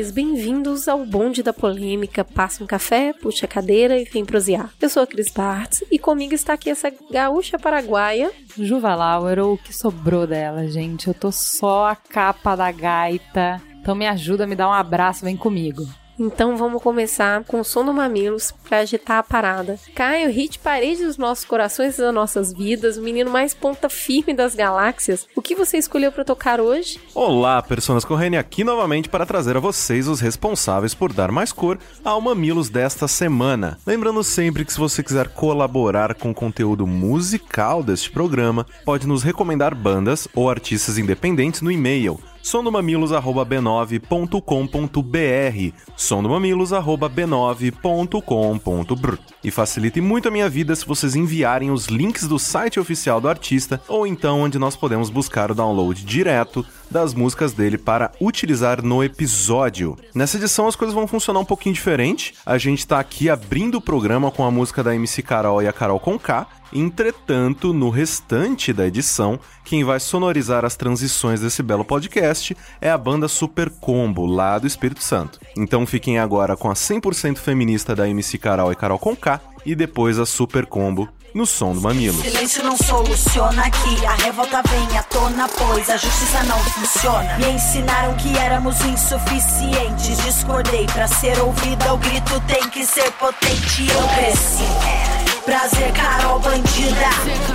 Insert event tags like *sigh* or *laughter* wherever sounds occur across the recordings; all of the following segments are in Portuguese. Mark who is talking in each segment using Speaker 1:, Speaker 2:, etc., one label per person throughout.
Speaker 1: mamiletes, bem-vindos ao bonde da polêmica. Passa um café, puxa a cadeira e vem prosear. Eu sou a Cris Bartz e comigo está aqui essa gaúcha paraguaia.
Speaker 2: Juva Lauer, ou o que sobrou dela, gente. Eu tô só a capa da gaita. Então me ajuda, me dá um abraço, vem comigo.
Speaker 1: Então vamos começar com o som do Mamilos para agitar a parada. Caio, hit parede dos nossos corações e das nossas vidas, o menino mais ponta firme das galáxias. O que você escolheu para tocar hoje?
Speaker 3: Olá, personas correndo aqui novamente para trazer a vocês os responsáveis por dar mais cor ao Mamilos desta semana. Lembrando sempre que se você quiser colaborar com o conteúdo musical deste programa, pode nos recomendar bandas ou artistas independentes no e-mail sondomamilos@b9.com.br, sondomamilos@b9.com.br. E facilite muito a minha vida se vocês enviarem os links do site oficial do artista ou então onde nós podemos buscar o download direto das músicas dele para utilizar no episódio. Nessa edição as coisas vão funcionar um pouquinho diferente. A gente tá aqui abrindo o programa com a música da MC Carol e a Carol Conká, Entretanto, no restante da edição, quem vai sonorizar as transições desse belo podcast é a banda Super Combo, lá do Espírito Santo. Então fiquem agora com a 100% feminista da MC Carol e Carol Conká e depois a Super Combo no som do Mamilo.
Speaker 4: Silêncio não soluciona aqui, a revolta vem à tona, pois a justiça não funciona. Me ensinaram que éramos insuficientes, discordei pra ser ouvida, o grito tem que ser potente. Eu cresci. Prazer, Carol Bandida.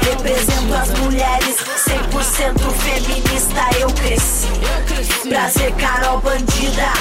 Speaker 4: Represento as mulheres, 100% feminista. Eu cresci. Prazer, Carol Bandida.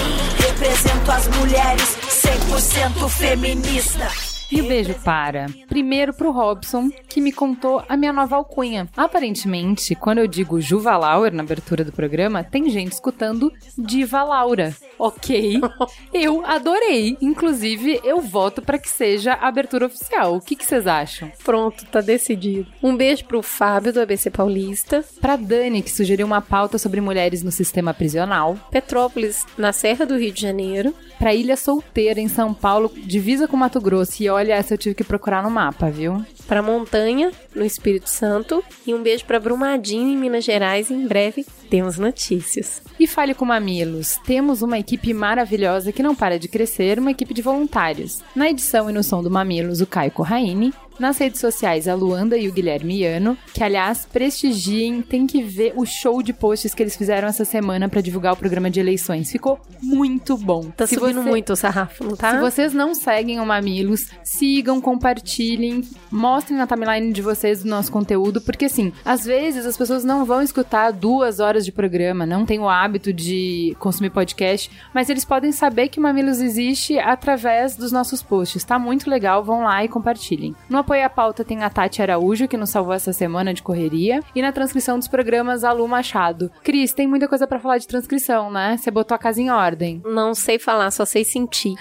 Speaker 4: Represento as mulheres, 100% feminista.
Speaker 2: E o beijo para, primeiro pro Robson, que me contou a minha nova alcunha. Aparentemente, quando eu digo Juva Lauer na abertura do programa, tem gente escutando Diva Laura. Ok, *laughs* eu adorei. Inclusive, eu voto para que seja a abertura oficial. O que que vocês acham?
Speaker 1: Pronto, tá decidido. Um beijo pro Fábio do ABC Paulista,
Speaker 2: Pra Dani, que sugeriu uma pauta sobre mulheres no sistema prisional.
Speaker 1: Petrópolis, na Serra do Rio de Janeiro.
Speaker 2: Pra Ilha Solteira, em São Paulo, divisa com Mato Grosso. E olha, essa eu tive que procurar no mapa, viu?
Speaker 1: Pra Montanha, no Espírito Santo. E um beijo pra Brumadinho, em Minas Gerais. Em breve temos notícias.
Speaker 2: E fale com Mamilos. Temos uma equipe maravilhosa que não para de crescer, uma equipe de voluntários. Na edição e no som do Mamilos, o Caio Corraine. Nas redes sociais, a Luanda e o Guilherme Iano, que aliás prestigiem, tem que ver o show de posts que eles fizeram essa semana para divulgar o programa de eleições. Ficou muito bom.
Speaker 1: Tá
Speaker 2: Se
Speaker 1: subindo
Speaker 2: você-
Speaker 1: muito o sarrafo, não tá?
Speaker 2: Se vocês não seguem o Mamilos, sigam, compartilhem, mostrem na timeline de vocês o nosso conteúdo, porque assim, às vezes as pessoas não vão escutar duas horas de programa, não têm o hábito de consumir podcast, mas eles podem saber que o Mamilos existe através dos nossos posts. Tá muito legal, vão lá e compartilhem. No Apoio à Pauta tem a Tati Araújo, que nos salvou essa semana de correria, e na transcrição dos programas, a Lu Machado. Cris, tem muita coisa pra falar de transcrição, né? Você botou a casa em ordem.
Speaker 1: Não sei falar, só sei sentir.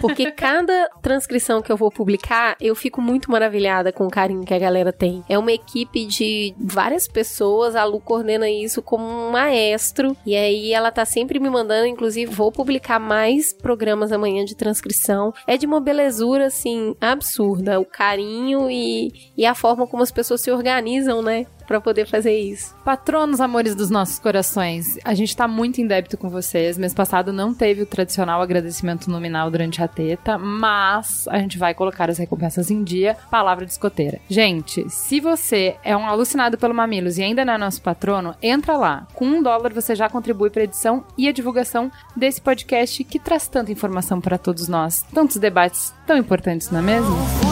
Speaker 1: Porque *laughs* cada transcrição que eu vou publicar, eu fico muito maravilhada com o carinho que a galera tem. É uma equipe de várias pessoas, a Lu coordena isso como um maestro. E aí ela tá sempre me mandando, inclusive vou publicar mais programas amanhã de transcrição. É de uma belezura, assim, absurda. O carinho e, e a forma como as pessoas se organizam, né? Pra poder fazer isso.
Speaker 2: Patronos, amores dos nossos corações, a gente tá muito em débito com vocês. Mês passado não teve o tradicional agradecimento nominal durante a teta, mas a gente vai colocar as recompensas em dia. Palavra de escoteira. Gente, se você é um alucinado pelo Mamilos e ainda não é nosso patrono, entra lá. Com um dólar você já contribui para edição e a divulgação desse podcast que traz tanta informação para todos nós. Tantos debates tão importantes, não é mesmo?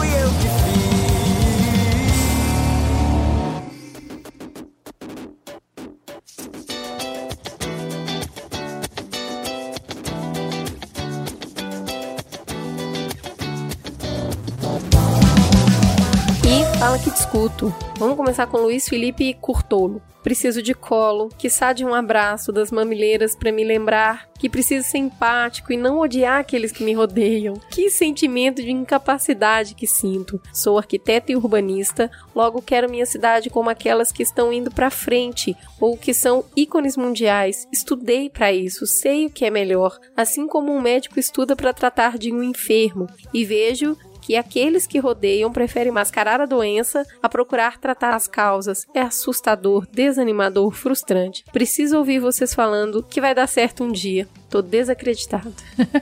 Speaker 4: Que
Speaker 1: discuto. Vamos começar com Luiz Felipe Curtolo. Preciso de colo, que de um abraço das mamileiras para me lembrar que preciso ser empático e não odiar aqueles que me rodeiam. Que sentimento de incapacidade que sinto. Sou arquiteta e urbanista, logo quero minha cidade como aquelas que estão indo para frente ou que são ícones mundiais. Estudei para isso, sei o que é melhor, assim como um médico estuda para tratar de um enfermo e vejo que aqueles que rodeiam preferem mascarar a doença a procurar tratar as causas. É assustador, desanimador, frustrante. Preciso ouvir vocês falando que vai dar certo um dia. Tô desacreditado.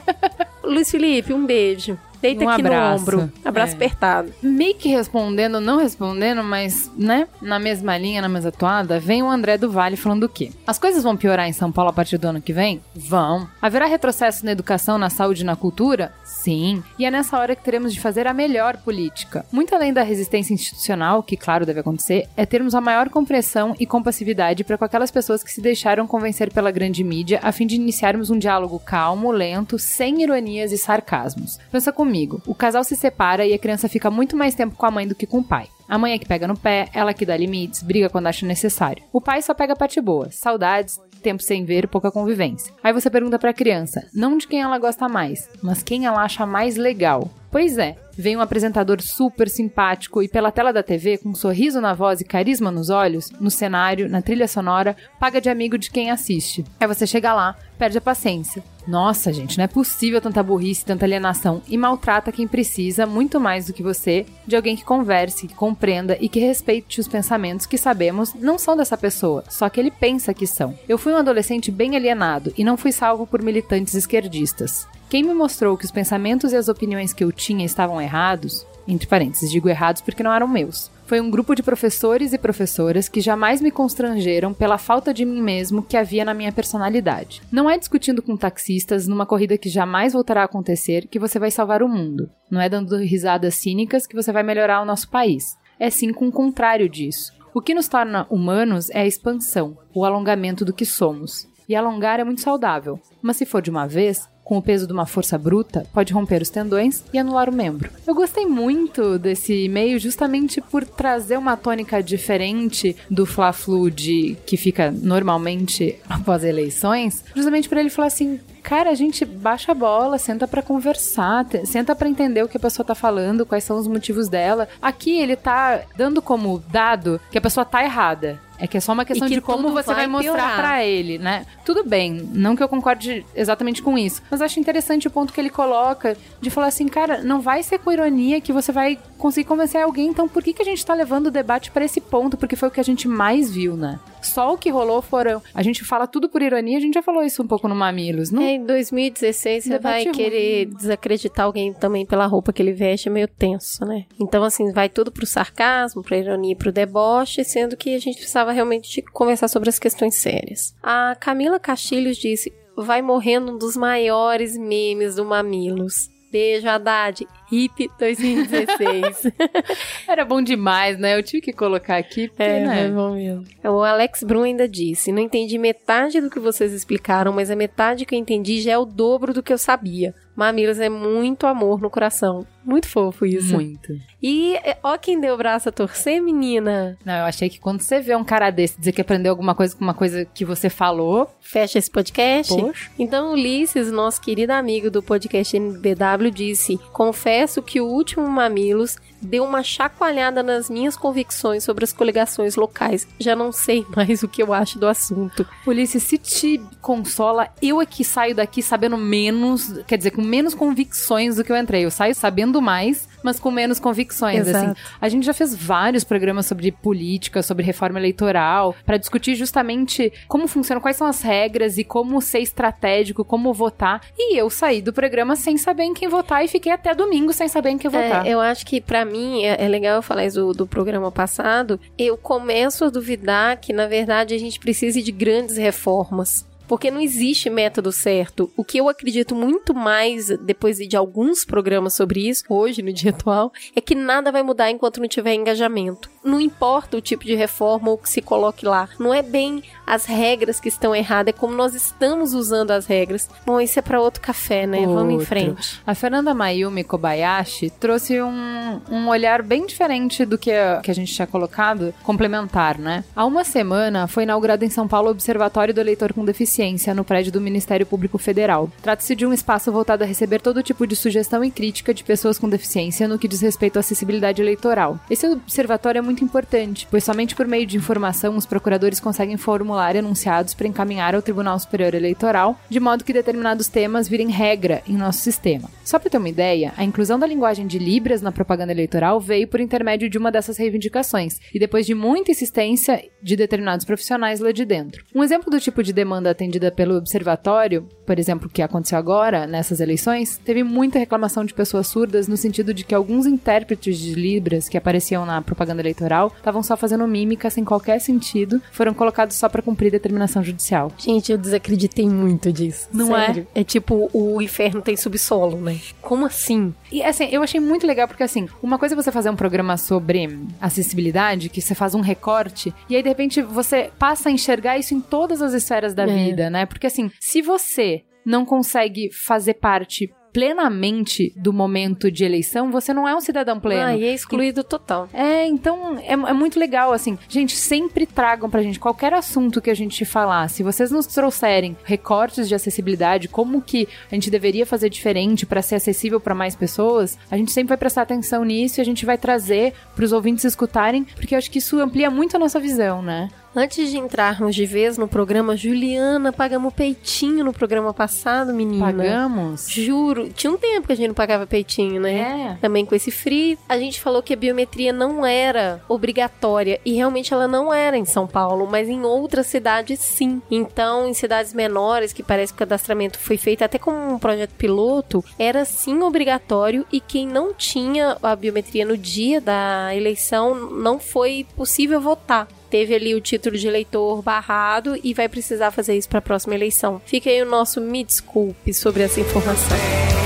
Speaker 1: *laughs* Luiz Felipe, um beijo. Deita
Speaker 2: Um
Speaker 1: aqui
Speaker 2: abraço.
Speaker 1: no ombro. Abraço
Speaker 2: É.
Speaker 1: apertado.
Speaker 2: Meio que respondendo, não respondendo, mas, né, na mesma linha, na mesma toada, vem o André do Vale falando o quê? As coisas vão piorar em São Paulo a partir do ano que vem? Vão. Haverá retrocesso na educação, na saúde e na cultura? Sim. E é nessa hora que teremos de fazer a melhor política. Muito além da resistência institucional, que claro deve acontecer, é termos a maior compreensão e compassividade para com aquelas pessoas que se deixaram convencer pela grande mídia a fim de iniciarmos um diálogo calmo, lento, sem ironias e sarcasmos. Pensa comigo, o casal se separa e a criança fica muito mais tempo com a mãe do que com o pai. A mãe é que pega no pé, ela que dá limites, briga quando acha necessário. O pai só pega a parte boa, saudades, tempo sem ver, pouca convivência. Aí você pergunta pra criança, não de quem ela gosta mais, mas quem ela acha mais legal. Pois é, vem um apresentador super simpático e pela tela da TV, com um sorriso na voz e carisma nos olhos, no cenário, na trilha sonora, paga de amigo de quem assiste. Aí você chega lá, perde a paciência. Nossa, gente, não é possível tanta burrice, tanta alienação e maltrata quem precisa muito mais do que você de alguém que converse, que compreenda e que respeite os pensamentos que sabemos não são dessa pessoa, só que ele pensa que são. Eu fui um adolescente bem alienado e não fui salvo por militantes esquerdistas. Quem me mostrou que os pensamentos e as opiniões que eu tinha estavam errados, entre parênteses, digo errados porque não eram meus, foi um grupo de professores e professoras que jamais me constrangeram pela falta de mim mesmo que havia na minha personalidade. Não é discutindo com taxistas numa corrida que jamais voltará a acontecer que você vai salvar o mundo. Não é dando risadas cínicas que você vai melhorar o nosso país. É sim com o contrário disso. O que nos torna humanos é a expansão, o alongamento do que somos. E alongar é muito saudável, mas se for de uma vez, com o peso de uma força bruta, pode romper os tendões e anular o membro. Eu gostei muito desse e-mail justamente por trazer uma tônica diferente do Fla-Flu de que fica normalmente *laughs* após eleições, justamente para ele falar assim: Cara, a gente baixa a bola, senta pra conversar, senta pra entender o que a pessoa tá falando, quais são os motivos dela. Aqui ele tá dando como dado que a pessoa tá errada. É que é só uma questão
Speaker 1: que
Speaker 2: de como você vai,
Speaker 1: vai
Speaker 2: mostrar pra ele, né? Tudo bem, não que eu concorde exatamente com isso, mas acho interessante o ponto que ele coloca de falar assim, cara, não vai ser com ironia que você vai conseguir convencer alguém, então por que, que a gente tá levando o debate pra esse ponto? Porque foi o que a gente mais viu, né? Só o que rolou foram. A gente fala tudo por ironia, a gente já falou isso um pouco no Mamilos, não?
Speaker 1: É, em 2016 você vai querer desacreditar alguém também pela roupa que ele veste, é meio tenso, né? Então, assim, vai tudo pro sarcasmo, pra ironia e pro deboche, sendo que a gente precisava realmente de conversar sobre as questões sérias. A Camila Castilhos disse: vai morrendo um dos maiores memes do Mamilos. Beijo, Haddad. Hip 2016. *laughs*
Speaker 2: Era bom demais, né? Eu tive que colocar aqui, porque,
Speaker 1: É,
Speaker 2: né?
Speaker 1: é bom mesmo. O Alex Brum ainda disse: Não entendi metade do que vocês explicaram, mas a metade que eu entendi já é o dobro do que eu sabia. Mamilos é muito amor no coração. Muito fofo isso.
Speaker 2: Muito.
Speaker 1: E é, ó quem deu o braço a torcer, menina.
Speaker 2: Não, eu achei que quando você vê um cara desse dizer que aprendeu alguma coisa com uma coisa que você falou,
Speaker 1: Fecha esse podcast.
Speaker 2: Poxa.
Speaker 1: Então, Ulisses, nosso querido amigo do podcast NBW, disse: Confesso que o último Mamilos deu uma chacoalhada nas minhas convicções sobre as coligações locais. Já não sei *laughs* mais o que eu acho do assunto.
Speaker 2: Ulisses, se te consola, eu é que saio daqui sabendo menos, quer dizer, com menos convicções do que eu entrei. Eu saio sabendo mais, mas com menos convicções.
Speaker 1: Exato.
Speaker 2: Assim, a gente já fez vários programas sobre política, sobre reforma eleitoral, pra discutir justamente como funciona, quais são as regras e como ser estratégico, como votar. E eu saí do programa sem saber em quem votar e fiquei até domingo sem saber em quem votar.
Speaker 1: É, eu acho que pra mim é, é legal eu falar isso do, do programa passado. Eu começo a duvidar que na verdade a gente precise de grandes reformas. Porque não existe método certo. O que eu acredito muito mais depois de alguns programas sobre isso, hoje no dia *laughs* atual, é que nada vai mudar enquanto não tiver engajamento. Não importa o tipo de reforma ou que se coloque lá. Não é bem as regras que estão erradas, é como nós estamos usando as regras. Bom, isso é para outro café, né? Outro. Vamos em frente.
Speaker 2: A Fernanda Mayumi Kobayashi trouxe um, um olhar bem diferente do que a, que a gente tinha colocado, complementar, né? Há uma semana foi inaugurado em São Paulo o Observatório do Eleitor com Deficiência, no prédio do Ministério Público Federal. Trata-se de um espaço voltado a receber todo tipo de sugestão e crítica de pessoas com deficiência no que diz respeito à acessibilidade eleitoral. Esse observatório é muito importante, pois somente por meio de informação os procuradores conseguem formular enunciados para encaminhar ao Tribunal Superior Eleitoral, de modo que determinados temas virem regra em nosso sistema. Só para ter uma ideia, a inclusão da linguagem de Libras na propaganda eleitoral veio por intermédio de uma dessas reivindicações, e depois de muita insistência de determinados profissionais lá de dentro. Um exemplo do tipo de demanda atendida pelo observatório, por exemplo, que aconteceu agora, nessas eleições, teve muita reclamação de pessoas surdas no sentido de que alguns intérpretes de Libras que apareciam na propaganda eleitoral estavam só fazendo mímica sem qualquer sentido, foram colocados só para cumprir determinação judicial.
Speaker 1: Gente, eu desacreditei muito disso. Não Sério. é? É tipo, o inferno tem subsolo, né? Como assim?
Speaker 2: E assim, eu achei muito legal porque assim, uma coisa é você fazer um programa sobre acessibilidade, que você faz um recorte, e aí de repente você passa a enxergar isso em todas as esferas da é. vida, né? Porque assim, se você não consegue fazer parte plenamente do momento de eleição, você não é um cidadão pleno.
Speaker 1: Ah, e é excluído total.
Speaker 2: É, então é, é, muito legal, assim. Gente, sempre tragam pra gente qualquer assunto que a gente falar. Se vocês nos trouxerem recortes de acessibilidade, como que a gente deveria fazer diferente para ser acessível para mais pessoas, a gente sempre vai prestar atenção nisso e a gente vai trazer para os ouvintes escutarem, porque eu acho que isso amplia muito a nossa visão, né?
Speaker 1: Antes de entrarmos de vez no programa, Juliana, pagamos peitinho no programa passado, menina.
Speaker 2: Pagamos?
Speaker 1: Juro. Tinha um tempo que a gente não pagava peitinho, né? É. Também com esse frio. A gente falou que a biometria não era obrigatória. E realmente ela não era em São Paulo, mas em outras cidades sim. Então, em cidades menores, que parece que o cadastramento foi feito até como um projeto piloto, era sim obrigatório. E quem não tinha a biometria no dia da eleição, não foi possível votar teve ali o título de eleitor barrado e vai precisar fazer isso para a próxima eleição. Fica aí o nosso me desculpe sobre essa informação.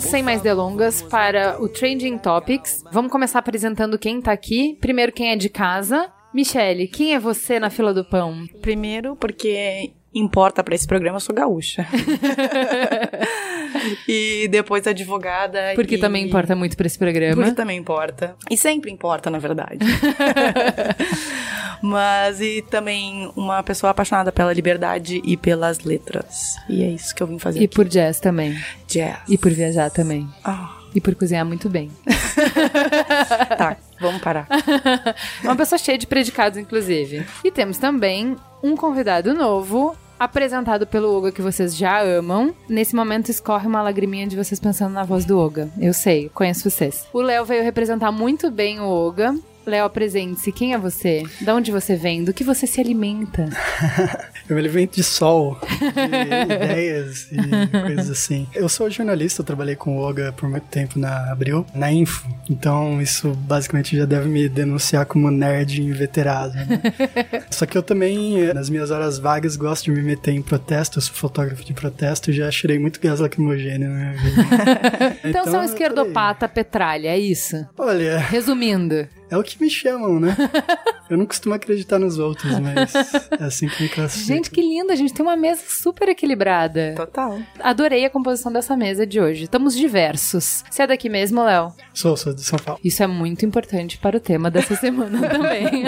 Speaker 2: Vamos, sem mais delongas, para o Trending Topics. Vamos começar apresentando quem tá aqui. Primeiro, quem é de casa. Michele, quem é você na fila do pão?
Speaker 5: Primeiro, porque importa para esse programa, eu sou gaúcha. *laughs* e depois advogada.
Speaker 2: Porque
Speaker 5: e...
Speaker 2: também importa muito para esse programa.
Speaker 5: Porque também importa. E sempre importa, na verdade. *laughs* Mas e também uma pessoa apaixonada pela liberdade e pelas letras. E é isso que eu vim fazer.
Speaker 2: E
Speaker 5: aqui.
Speaker 2: por jazz também.
Speaker 5: Jazz.
Speaker 2: E por viajar também.
Speaker 5: Oh.
Speaker 2: E por cozinhar muito bem. *laughs*
Speaker 5: tá, vamos parar. *laughs*
Speaker 2: Uma pessoa cheia de predicados, inclusive. E temos também um convidado novo, apresentado pelo Oga que vocês já amam. Nesse momento escorre uma lagriminha de vocês pensando na voz do Oga. Eu sei, conheço vocês. O Léo veio representar muito bem o Oga. Léo, apresente-se. Quem é você? De onde você vem? Do que você se alimenta? *laughs*
Speaker 6: eu me alimento de sol, de ideias e coisas assim. Eu sou jornalista, eu trabalhei com o Oga por muito tempo na Abril, na Info. Então isso basicamente já deve me denunciar como nerd inveterado. Né? *laughs* Só que eu também, nas minhas horas vagas, gosto de me meter em protesto. Eu sou fotógrafo de protesto, já cheirei muito gás lacrimogêneo na minha vida. *laughs*
Speaker 2: então, então você é um esquerdopata petralha, é isso?
Speaker 6: Olha...
Speaker 2: Resumindo
Speaker 6: é o que me chamam, né? *laughs* Eu não costumo acreditar nos outros, mas é assim que me classifico.
Speaker 2: Gente, que linda! A gente tem uma mesa super equilibrada.
Speaker 5: Total.
Speaker 2: Adorei a composição dessa mesa de hoje. Estamos diversos. Você é daqui mesmo, Léo?
Speaker 6: Sou, sou de São Paulo.
Speaker 2: Isso é muito importante para o tema dessa *laughs* semana também.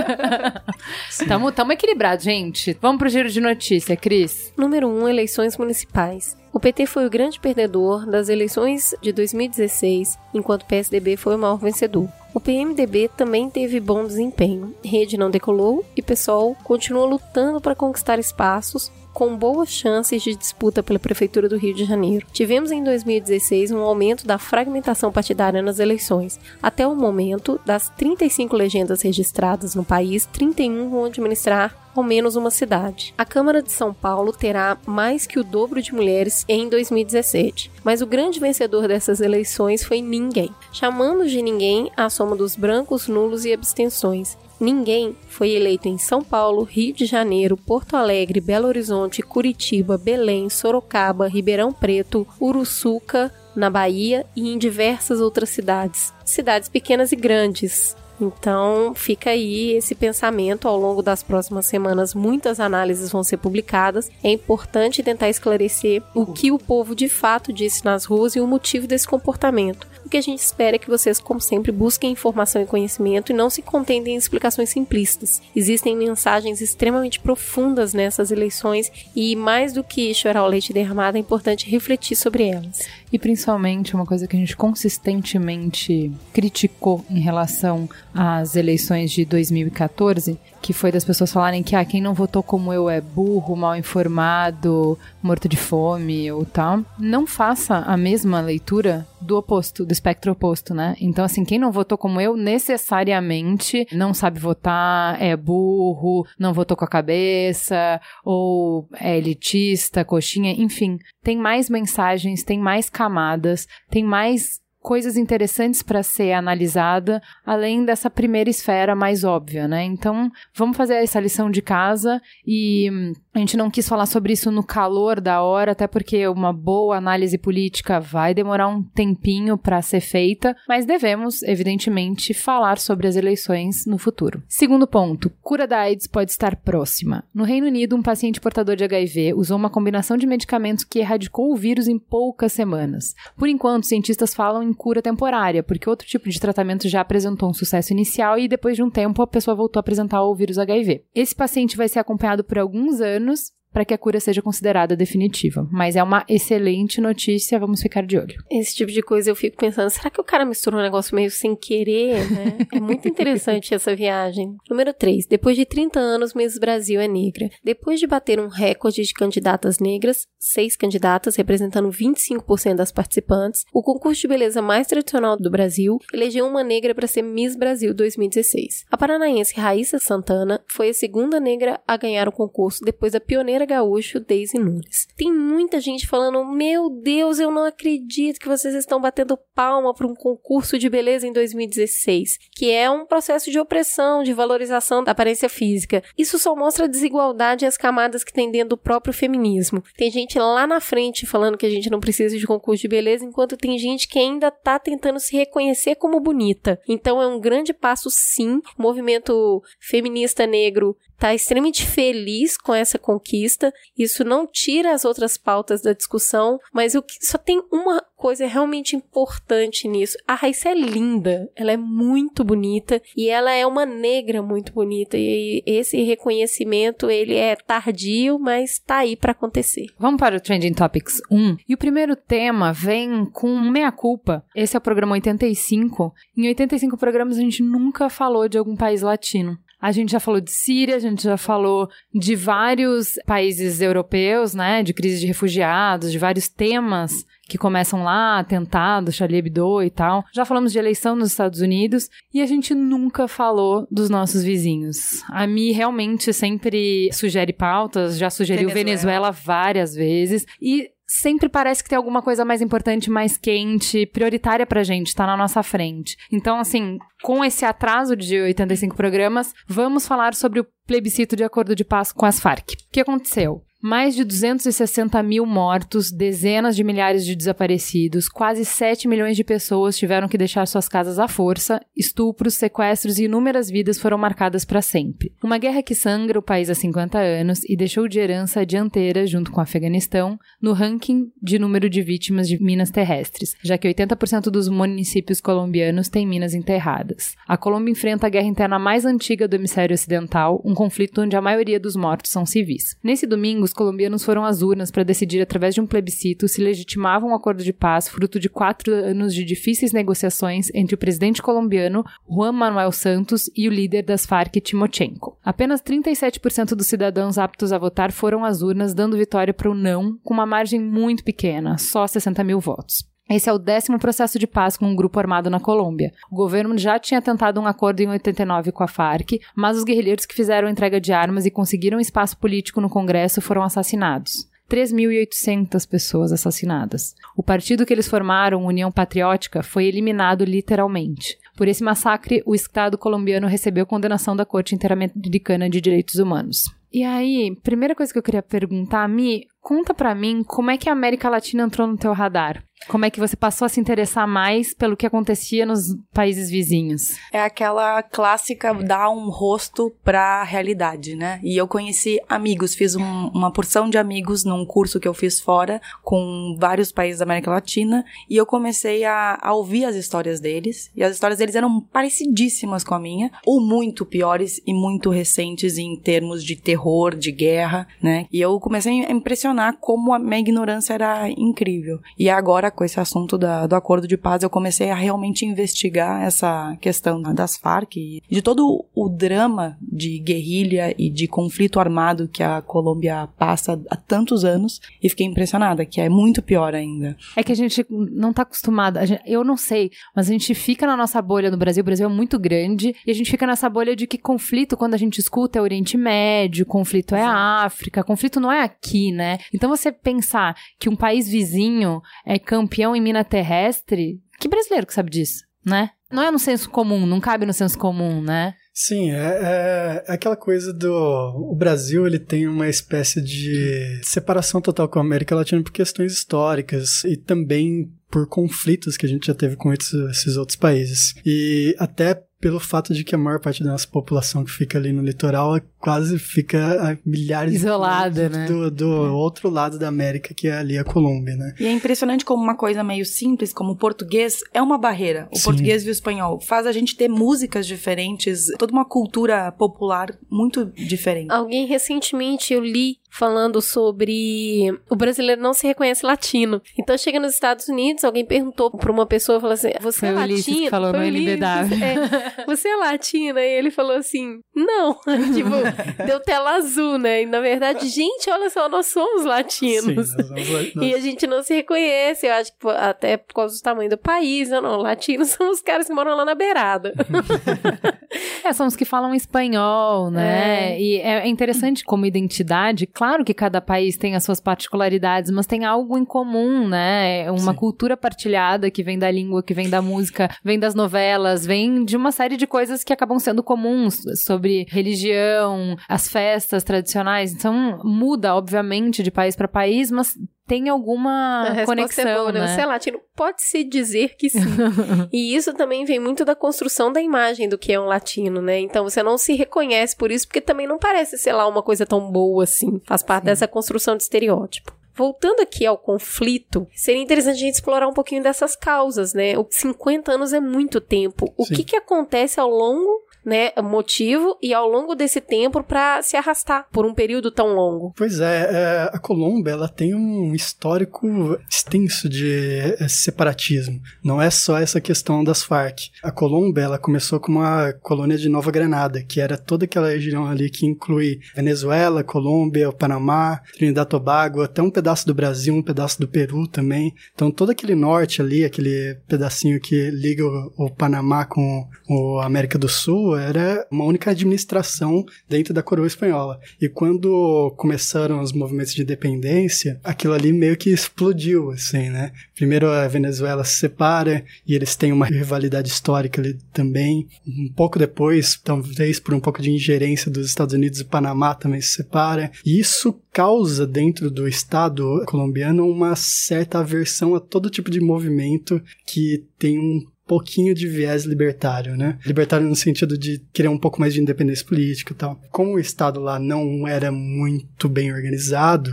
Speaker 2: Estamos equilibrados, gente. Vamos pro giro de notícia, Cris.
Speaker 1: Número 1, um, eleições municipais. O PT foi o grande perdedor das eleições de 2016, enquanto o PSDB foi o maior vencedor. O PMDB também teve bom desempenho. Rede não decolou e PSOL continua lutando para conquistar espaços, com boas chances de disputa pela Prefeitura do Rio de Janeiro. Tivemos em 2016 um aumento da fragmentação partidária nas eleições. Até o momento, das 35 legendas registradas no país, 31 vão administrar ao menos uma cidade. A Câmara de São Paulo terá mais que o dobro de mulheres em 2017, mas o grande vencedor dessas eleições foi ninguém, chamando de ninguém a soma dos brancos, nulos e abstenções. Ninguém foi eleito em São Paulo, Rio de Janeiro, Porto Alegre, Belo Horizonte, Curitiba, Belém, Sorocaba, Ribeirão Preto, Uruçuca, na Bahia e em diversas outras cidades. Cidades pequenas e grandes, então, fica aí esse pensamento ao longo das próximas semanas. Muitas análises vão ser publicadas. É importante tentar esclarecer o que o povo de fato disse nas ruas e o motivo desse comportamento. Que a gente espera é que vocês, como sempre, busquem informação e conhecimento e não se contentem em explicações simplistas. Existem mensagens extremamente profundas nessas eleições e, mais do que chorar o leite derramado, é importante refletir sobre elas.
Speaker 2: E principalmente uma coisa que a gente consistentemente criticou em relação às eleições de 2014 que foi das pessoas falarem que ah, quem não votou como eu é burro, mal informado, morto de fome ou tal, não faça a mesma leitura do oposto, do espectro oposto, né? Então, assim, quem não votou como eu necessariamente não sabe votar, é burro, não votou com a cabeça, ou é elitista, coxinha, enfim. Tem mais mensagens, tem mais camadas, tem mais coisas interessantes para ser analisada, além dessa primeira esfera mais óbvia, né? Então, vamos fazer essa lição de casa e hum, a gente não quis falar sobre isso no calor da hora, até porque uma boa análise política vai demorar um tempinho para ser feita, mas devemos, evidentemente, falar sobre as eleições no futuro. Segundo ponto, cura da AIDS pode estar próxima. No Reino Unido, um paciente portador de HIV usou uma combinação de medicamentos que erradicou o vírus em poucas semanas. Por enquanto, cientistas falam em cura temporária, porque outro tipo de tratamento já apresentou um sucesso inicial e depois de um tempo a pessoa voltou a apresentar o vírus HIV. Esse paciente vai ser acompanhado por alguns anos Venus para que a cura seja considerada definitiva. Mas é uma excelente notícia, vamos ficar de olho.
Speaker 1: Esse tipo de coisa eu fico pensando, será que o cara misturou um negócio meio sem querer, né? é muito interessante *laughs* essa viagem. Número 3. Depois de 30 anos, Miss Brasil é negra. Depois de bater um recorde de candidatas negras, seis candidatas representando 25% das participantes, o concurso de beleza mais tradicional do Brasil elegeu uma negra para ser Miss Brasil 2016. A paranaense Raíssa Santana foi a segunda negra a ganhar o concurso depois da pioneira gaúcho Daisy Nunes. Tem muita gente falando: Meu Deus, eu não acredito que vocês estão batendo palma para um concurso de beleza em 2016, que é um processo de opressão, de valorização da aparência física. Isso só mostra a desigualdade e as camadas que tem dentro do próprio feminismo. Tem gente lá na frente falando que a gente não precisa de concurso de beleza, enquanto tem gente que ainda tá tentando se reconhecer como bonita. Então é um grande passo, sim. O movimento feminista negro está extremamente feliz com essa conquista. Isso não tira as outras pautas da discussão, mas o que só tem uma coisa realmente importante nisso. A Raíssa é linda, ela é muito bonita e ela é uma negra muito bonita e esse reconhecimento ele é tardio, mas tá aí para acontecer.
Speaker 2: Vamos para o Trending Topics 1. E o primeiro tema vem com meia culpa. Esse é o programa 85. Em 85 programas a gente nunca falou de algum país latino. A gente já falou de Síria, a gente já falou de vários países europeus, né? De crise de refugiados, de vários temas que começam lá, atentado, Charlie Hebdo e tal. Já falamos de eleição nos Estados Unidos e a gente nunca falou dos nossos vizinhos. A Mi realmente sempre sugere pautas, já sugeriu Venezuela, Venezuela várias vezes e sempre parece que tem alguma coisa mais importante, mais quente, prioritária pra gente, tá na nossa frente. Então, assim, com esse atraso de 85 programas, vamos falar sobre o plebiscito de acordo de paz com as Farc. O que aconteceu? Mais de 260 mil mortos, dezenas de milhares de desaparecidos, quase 7 milhões de pessoas tiveram que deixar suas casas à força, estupros, sequestros e inúmeras vidas foram marcadas para sempre. Uma guerra que sangra o país há 50 anos e deixou de herança a dianteira, junto com o Afeganistão, no ranking de número de vítimas de minas terrestres, já que 80% dos municípios colombianos têm minas enterradas. A Colômbia enfrenta a guerra interna mais antiga do hemisfério ocidental, um conflito onde a maioria dos mortos são civis. Nesse domingo, os colombianos foram às urnas para decidir, através de um plebiscito, se legitimavam um acordo de paz fruto de quatro anos de difíceis negociações entre o presidente colombiano, Juan Manuel Santos, e o líder das Farc, Timochenko. Apenas 37% dos cidadãos aptos a votar foram às urnas, dando vitória para o não, com uma margem muito pequena, só 60 mil votos. Esse é o décimo processo de paz com um grupo armado na Colômbia. O governo já tinha tentado um acordo em 89 com a Farc, mas os guerrilheiros que fizeram entrega de armas e conseguiram espaço político no Congresso foram assassinados. 3.800 pessoas assassinadas. O partido que eles formaram, União Patriótica, foi eliminado literalmente. Por esse massacre, o Estado colombiano recebeu condenação da Corte Interamericana de Direitos Humanos. E aí, primeira coisa que eu queria perguntar, Mi, conta pra mim como é que a América Latina entrou no teu radar? Como é que você passou a se interessar mais pelo que acontecia nos países vizinhos?
Speaker 5: É aquela clássica dar um rosto pra realidade, né? E eu conheci amigos, fiz um, uma porção de amigos num curso que eu fiz fora com vários países da América Latina e eu comecei a, a ouvir as histórias deles e as histórias deles eram parecidíssimas com a minha ou muito piores e muito recentes em termos de terror, de guerra, né? E eu comecei a impressionar como a minha ignorância era incrível. E agora com esse assunto da, do acordo de paz, eu comecei a realmente investigar essa questão das Farc e de todo o drama de guerrilha e de conflito armado que a Colômbia passa há tantos anos e fiquei impressionada, que é muito pior ainda.
Speaker 2: É que a gente não tá acostumada, gente, eu não sei, mas a gente fica na nossa bolha no Brasil, o Brasil é muito grande, e a gente fica nessa bolha de que conflito, quando a gente escuta, é Oriente Médio, conflito é África, conflito não é aqui, né? Então você pensar que um país vizinho é campeão em mina terrestre, que brasileiro que sabe disso, né? Não é no senso comum, não cabe no senso comum, né?
Speaker 6: Sim, é, é, é, aquela coisa do. O Brasil ele tem uma espécie de separação total com a América Latina por questões históricas e também por conflitos que a gente já teve com esses, esses outros países. E até pelo fato de que a maior parte da nossa população que fica ali no litoral quase fica a milhares
Speaker 2: isolada,
Speaker 6: de
Speaker 2: né?
Speaker 6: Do, do outro lado da América, que é ali a Colômbia, né?
Speaker 5: E é impressionante como uma coisa meio simples, como o português, é uma barreira. O
Speaker 6: Sim.
Speaker 5: português e o espanhol faz a gente ter músicas diferentes, toda uma cultura popular muito diferente.
Speaker 1: Alguém recentemente eu li falando sobre o brasileiro não se reconhece latino. Então chega nos Estados Unidos, alguém perguntou pra uma pessoa, falou assim: "Você
Speaker 2: Foi
Speaker 1: é
Speaker 2: o Ulisses
Speaker 1: latino?"
Speaker 2: que falou
Speaker 1: Foi
Speaker 2: no LBW.
Speaker 1: é, Você é latina? E ele falou assim: "Não". *laughs* tipo, *laughs* deu tela azul, né? E na verdade, gente, olha só, nós somos latinos.
Speaker 6: Sim, nós vamos- nós-
Speaker 1: E a gente não se reconhece, eu acho que até por causa do tamanho do país, não, não. Latinos *laughs* são os caras que moram lá na beirada. *laughs*
Speaker 2: É, são os que falam espanhol, né?
Speaker 1: É.
Speaker 2: E é interessante como identidade. Claro que cada país tem as suas particularidades, mas tem algo em comum, né? Uma
Speaker 6: Sim.
Speaker 2: cultura partilhada que vem da língua, que vem da música, vem das novelas, vem de uma série de coisas que acabam sendo comuns sobre religião, as festas tradicionais. Então muda, obviamente, de país para país, mas tem alguma conexão,
Speaker 1: é boa, né?
Speaker 2: né?
Speaker 1: Você é latino? Pode-se dizer que sim. *laughs* e isso também vem muito da construção da imagem do que é um latino, né? Então você não se reconhece por isso, porque também não parece, sei lá, uma coisa tão boa assim. Faz parte dessa construção de estereótipo. Voltando aqui ao conflito, seria interessante a gente explorar um pouquinho dessas causas, né? O 50 anos é muito tempo. O
Speaker 6: Sim.
Speaker 1: que que acontece ao longo, né, motivo e ao longo desse tempo para se arrastar por um período tão longo?
Speaker 6: Pois é, é, a Colômbia ela tem um histórico extenso de é, separatismo. Não é só essa questão das Farc. A Colômbia ela começou com uma colônia de Nova Granada, que era toda aquela região ali que inclui Venezuela, Colômbia, o Panamá, Trinidad e Tobago, até um pedaço do Brasil, um pedaço do Peru também. Então todo aquele norte ali, aquele pedacinho que liga o, o Panamá com o América do Sul, era uma única administração dentro da coroa espanhola. E quando começaram os movimentos de independência, aquilo ali meio que explodiu, assim, né? Primeiro a Venezuela se separa e eles têm uma rivalidade histórica ali também. Um pouco depois, talvez por um pouco de ingerência dos Estados Unidos, o Panamá também se separa. E isso causa dentro do Estado colombiano uma certa aversão a todo tipo de movimento que tem um pouquinho de viés libertário, né? Libertário no sentido de querer um pouco mais de independência política e tal. Como o Estado lá não era muito bem organizado,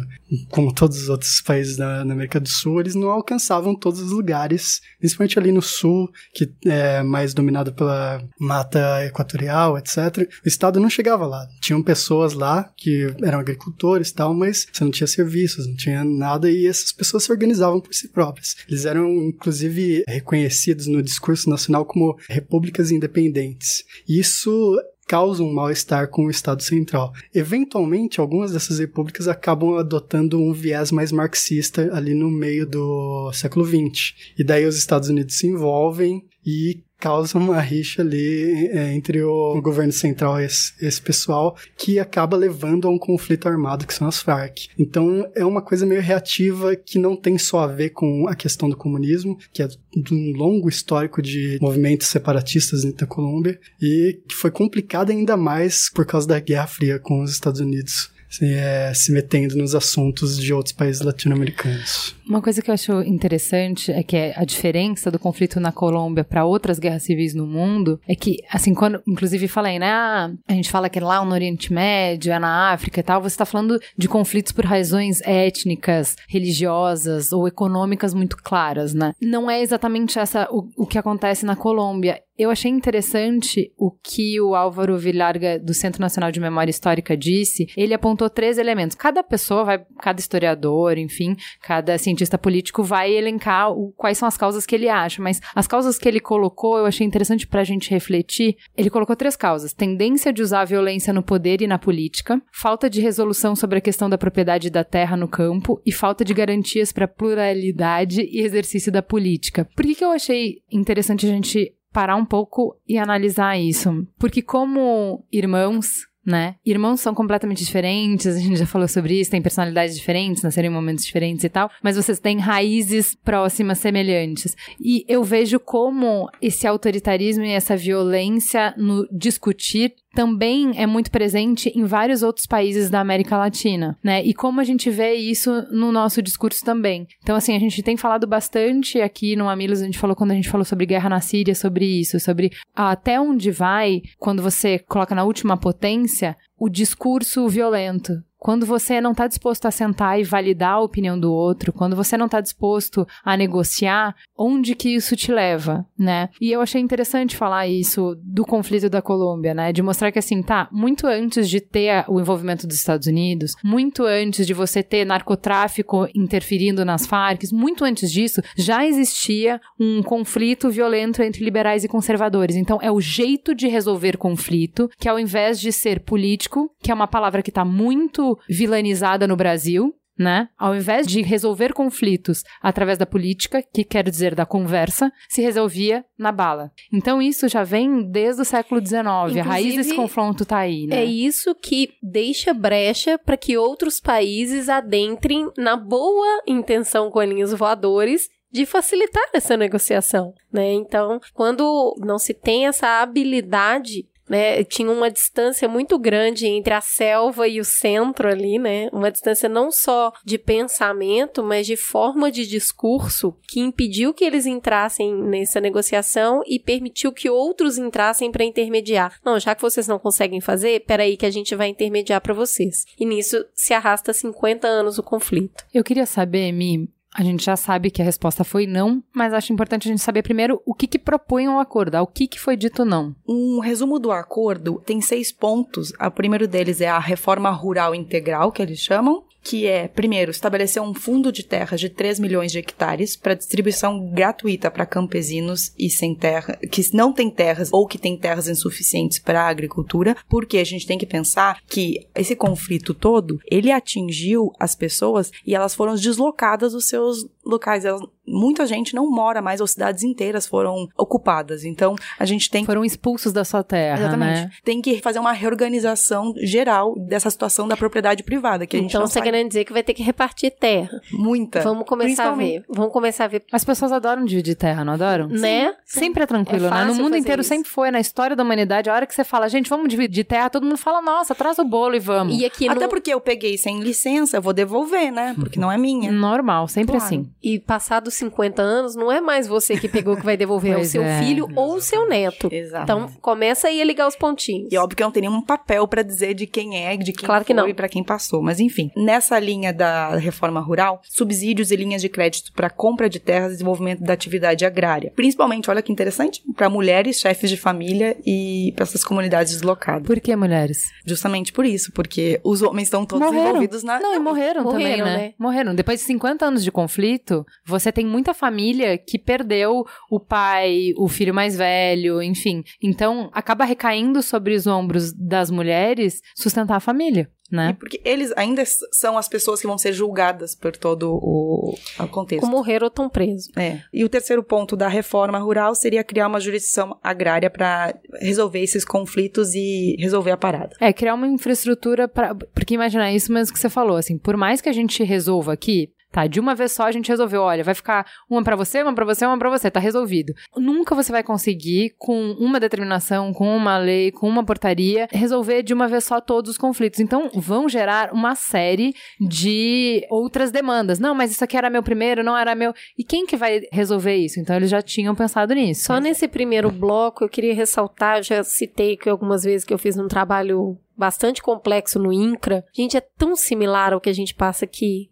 Speaker 6: como todos os outros países da, na América do Sul, eles não alcançavam todos os lugares, principalmente ali no Sul, que é mais dominado pela mata equatorial, etc. O Estado não chegava lá. Tinham pessoas lá que eram agricultores e tal, mas você não tinha serviços, não tinha nada, e essas pessoas se organizavam por si próprias. Eles eram, inclusive, reconhecidos no discurso nacional como repúblicas independentes. Isso causa um mal-estar com o Estado Central. Eventualmente, algumas dessas repúblicas acabam adotando um viés mais marxista ali no meio do século XX. E daí os Estados Unidos se envolvem e causa uma rixa ali é, entre o, governo central e esse, esse, pessoal que acaba levando a um conflito armado que são as Farc. Então é uma coisa meio reativa que não tem só a ver com a questão do comunismo, que é de um longo histórico de movimentos separatistas dentro Colômbia e que foi complicada ainda mais por causa da Guerra Fria com os Estados Unidos se, é, se metendo nos assuntos de outros países latino-americanos.
Speaker 2: Uma coisa que eu acho interessante é que a diferença do conflito na Colômbia para outras guerras civis no mundo é que, assim, quando, inclusive falei, né, ah, a gente fala que é lá no Oriente Médio, é na África e tal, você está falando de conflitos por razões étnicas, religiosas ou econômicas muito claras, né? Não é exatamente essa o, o que acontece na Colômbia. Eu achei interessante o que o Álvaro Villarga, do Centro Nacional de Memória Histórica, disse. Ele apontou três elementos. Cada pessoa vai, cada historiador, enfim, cada cientista político vai elencar o, quais são as causas que ele acha, mas as causas que ele colocou eu achei interessante para a gente refletir. Ele colocou três causas: tendência de usar a violência no poder e na política, falta de resolução sobre a questão da propriedade da terra no campo e falta de garantias para pluralidade e exercício da política. Por que, que eu achei interessante a gente parar um pouco e analisar isso. Porque como irmãos, né? Irmãos são completamente diferentes, a gente já falou sobre isso, tem personalidades diferentes, nasceram em momentos diferentes e tal, mas vocês têm raízes próximas, semelhantes. E eu vejo como esse autoritarismo e essa violência no discutir também é muito presente em vários outros países da América Latina, né? E como a gente vê isso no nosso discurso também. Então, assim, a gente tem falado bastante aqui no Amilos, a gente falou quando a gente falou sobre guerra na Síria, sobre isso, sobre até onde vai, quando você coloca na última potência, o discurso violento, quando você não está disposto a sentar e validar a opinião do outro, quando você não está disposto a negociar, onde que isso te leva, né? E eu achei interessante falar isso do conflito da Colômbia, né? De mostrar que assim, tá, muito antes de ter o envolvimento dos Estados Unidos, muito antes de você ter narcotráfico interferindo nas Farc, muito antes disso, já existia um conflito violento entre liberais e conservadores. Então, é o jeito de resolver conflito que ao invés de ser político, que é uma palavra que está muito vilanizada no Brasil, né? Ao invés de resolver conflitos através da política, que quer dizer da conversa, se resolvia na bala. Então isso já vem desde o século XIX. Inclusive, a raiz desse confronto tá aí, né?
Speaker 1: É isso que deixa brecha para que outros países adentrem na boa intenção com linhos voadores de facilitar essa negociação, né? Então, quando não se tem essa habilidade né? Tinha uma distância muito grande entre a selva e o centro ali, né? Uma distância não só de pensamento, mas de forma de discurso que impediu que eles entrassem nessa negociação e permitiu que outros entrassem para intermediar. Não, já que vocês não conseguem fazer, peraí que a gente vai intermediar para vocês. E nisso se arrasta 50 anos o conflito.
Speaker 2: Eu queria saber, Mi, a gente já sabe que a resposta foi não, mas acho importante a gente saber primeiro o que, que propõe o acordo, o que, que foi dito não.
Speaker 5: Um resumo do acordo tem seis pontos. O primeiro deles é a reforma rural integral, que eles chamam, que é, primeiro, estabelecer um fundo de terras de 3 milhões de hectares para distribuição gratuita para campesinos e sem terra, que não têm terras ou que têm terras insuficientes para a agricultura, porque a gente tem que pensar que esse conflito todo, ele atingiu as pessoas e elas foram deslocadas dos seus locais. Elas, muita gente não mora mais, ou cidades inteiras foram ocupadas. Então, a gente tem
Speaker 2: Foram expulsos da sua terra,
Speaker 5: Exatamente.
Speaker 2: Né?
Speaker 5: Tem que fazer uma reorganização geral dessa situação da propriedade privada, que a gente
Speaker 1: então, você querendo dizer que vai ter que repartir terra.
Speaker 5: Muita.
Speaker 1: Vamos começar a ver. Vamos começar a ver.
Speaker 2: As pessoas adoram dividir terra, não adoram?
Speaker 1: Né?
Speaker 2: Sim. Sempre é tranquilo, é né? No mundo inteiro isso. sempre foi, na história da humanidade, a hora que você fala, gente, vamos dividir terra, todo mundo fala, nossa, traz o bolo e vamos.
Speaker 5: E aqui Até no... porque eu peguei sem licença, eu vou devolver, né? Porque não é minha.
Speaker 2: Normal, sempre claro. assim.
Speaker 1: E passados 50 anos, não é mais você que pegou que vai devolver, é o seu
Speaker 2: é.
Speaker 1: filho ou o seu neto.
Speaker 5: Exato.
Speaker 1: Então, começa aí a ligar os pontinhos.
Speaker 5: E óbvio que não tem nenhum papel pra dizer de quem é, de quem
Speaker 1: Claro que
Speaker 5: foi
Speaker 1: não.
Speaker 5: e pra quem passou. Mas enfim, nessa linha da reforma rural, subsídios e linhas de crédito para compra de terras e desenvolvimento da atividade agrária. Principalmente, olha que interessante, para mulheres, chefes de família e para essas comunidades deslocadas.
Speaker 2: Por que mulheres?
Speaker 5: Justamente por isso, porque os homens estão todos
Speaker 2: Morreram.
Speaker 5: envolvidos na.
Speaker 2: Não, e morreram, também,
Speaker 1: morreram,
Speaker 2: né?
Speaker 1: né?
Speaker 2: Morreram. Depois de 50 anos de conflito, você tem muita família que perdeu o pai, o filho mais velho, enfim. Então, acaba recaindo sobre os ombros das mulheres sustentar a família,
Speaker 5: E
Speaker 2: né?
Speaker 5: porque eles ainda são as pessoas que vão ser julgadas por todo o, o contexto.
Speaker 1: Ou morreram ou estão presos.
Speaker 5: É. E o terceiro ponto da reforma rural seria criar uma jurisdição agrária para resolver esses conflitos e resolver a parada.
Speaker 2: É, criar uma infraestrutura para Porque imagina, é isso mesmo que você falou, assim, por mais que a gente resolva aqui, tá, de uma vez só a gente resolveu, olha, vai ficar uma pra você, uma pra você, uma pra você, tá resolvido. Nunca você vai conseguir, com uma determinação, com uma lei, com uma portaria, resolver de uma vez só todos os conflitos. Então, vão gerar uma série de outras demandas. Não, mas isso aqui era meu primeiro, não era meu. E quem que vai resolver isso? Então, eles já tinham pensado nisso.
Speaker 1: Só nesse primeiro bloco, eu queria ressaltar, já citei que algumas vezes que eu fiz um trabalho bastante complexo no INCRA. Gente, é tão similar ao que a gente passa aqui.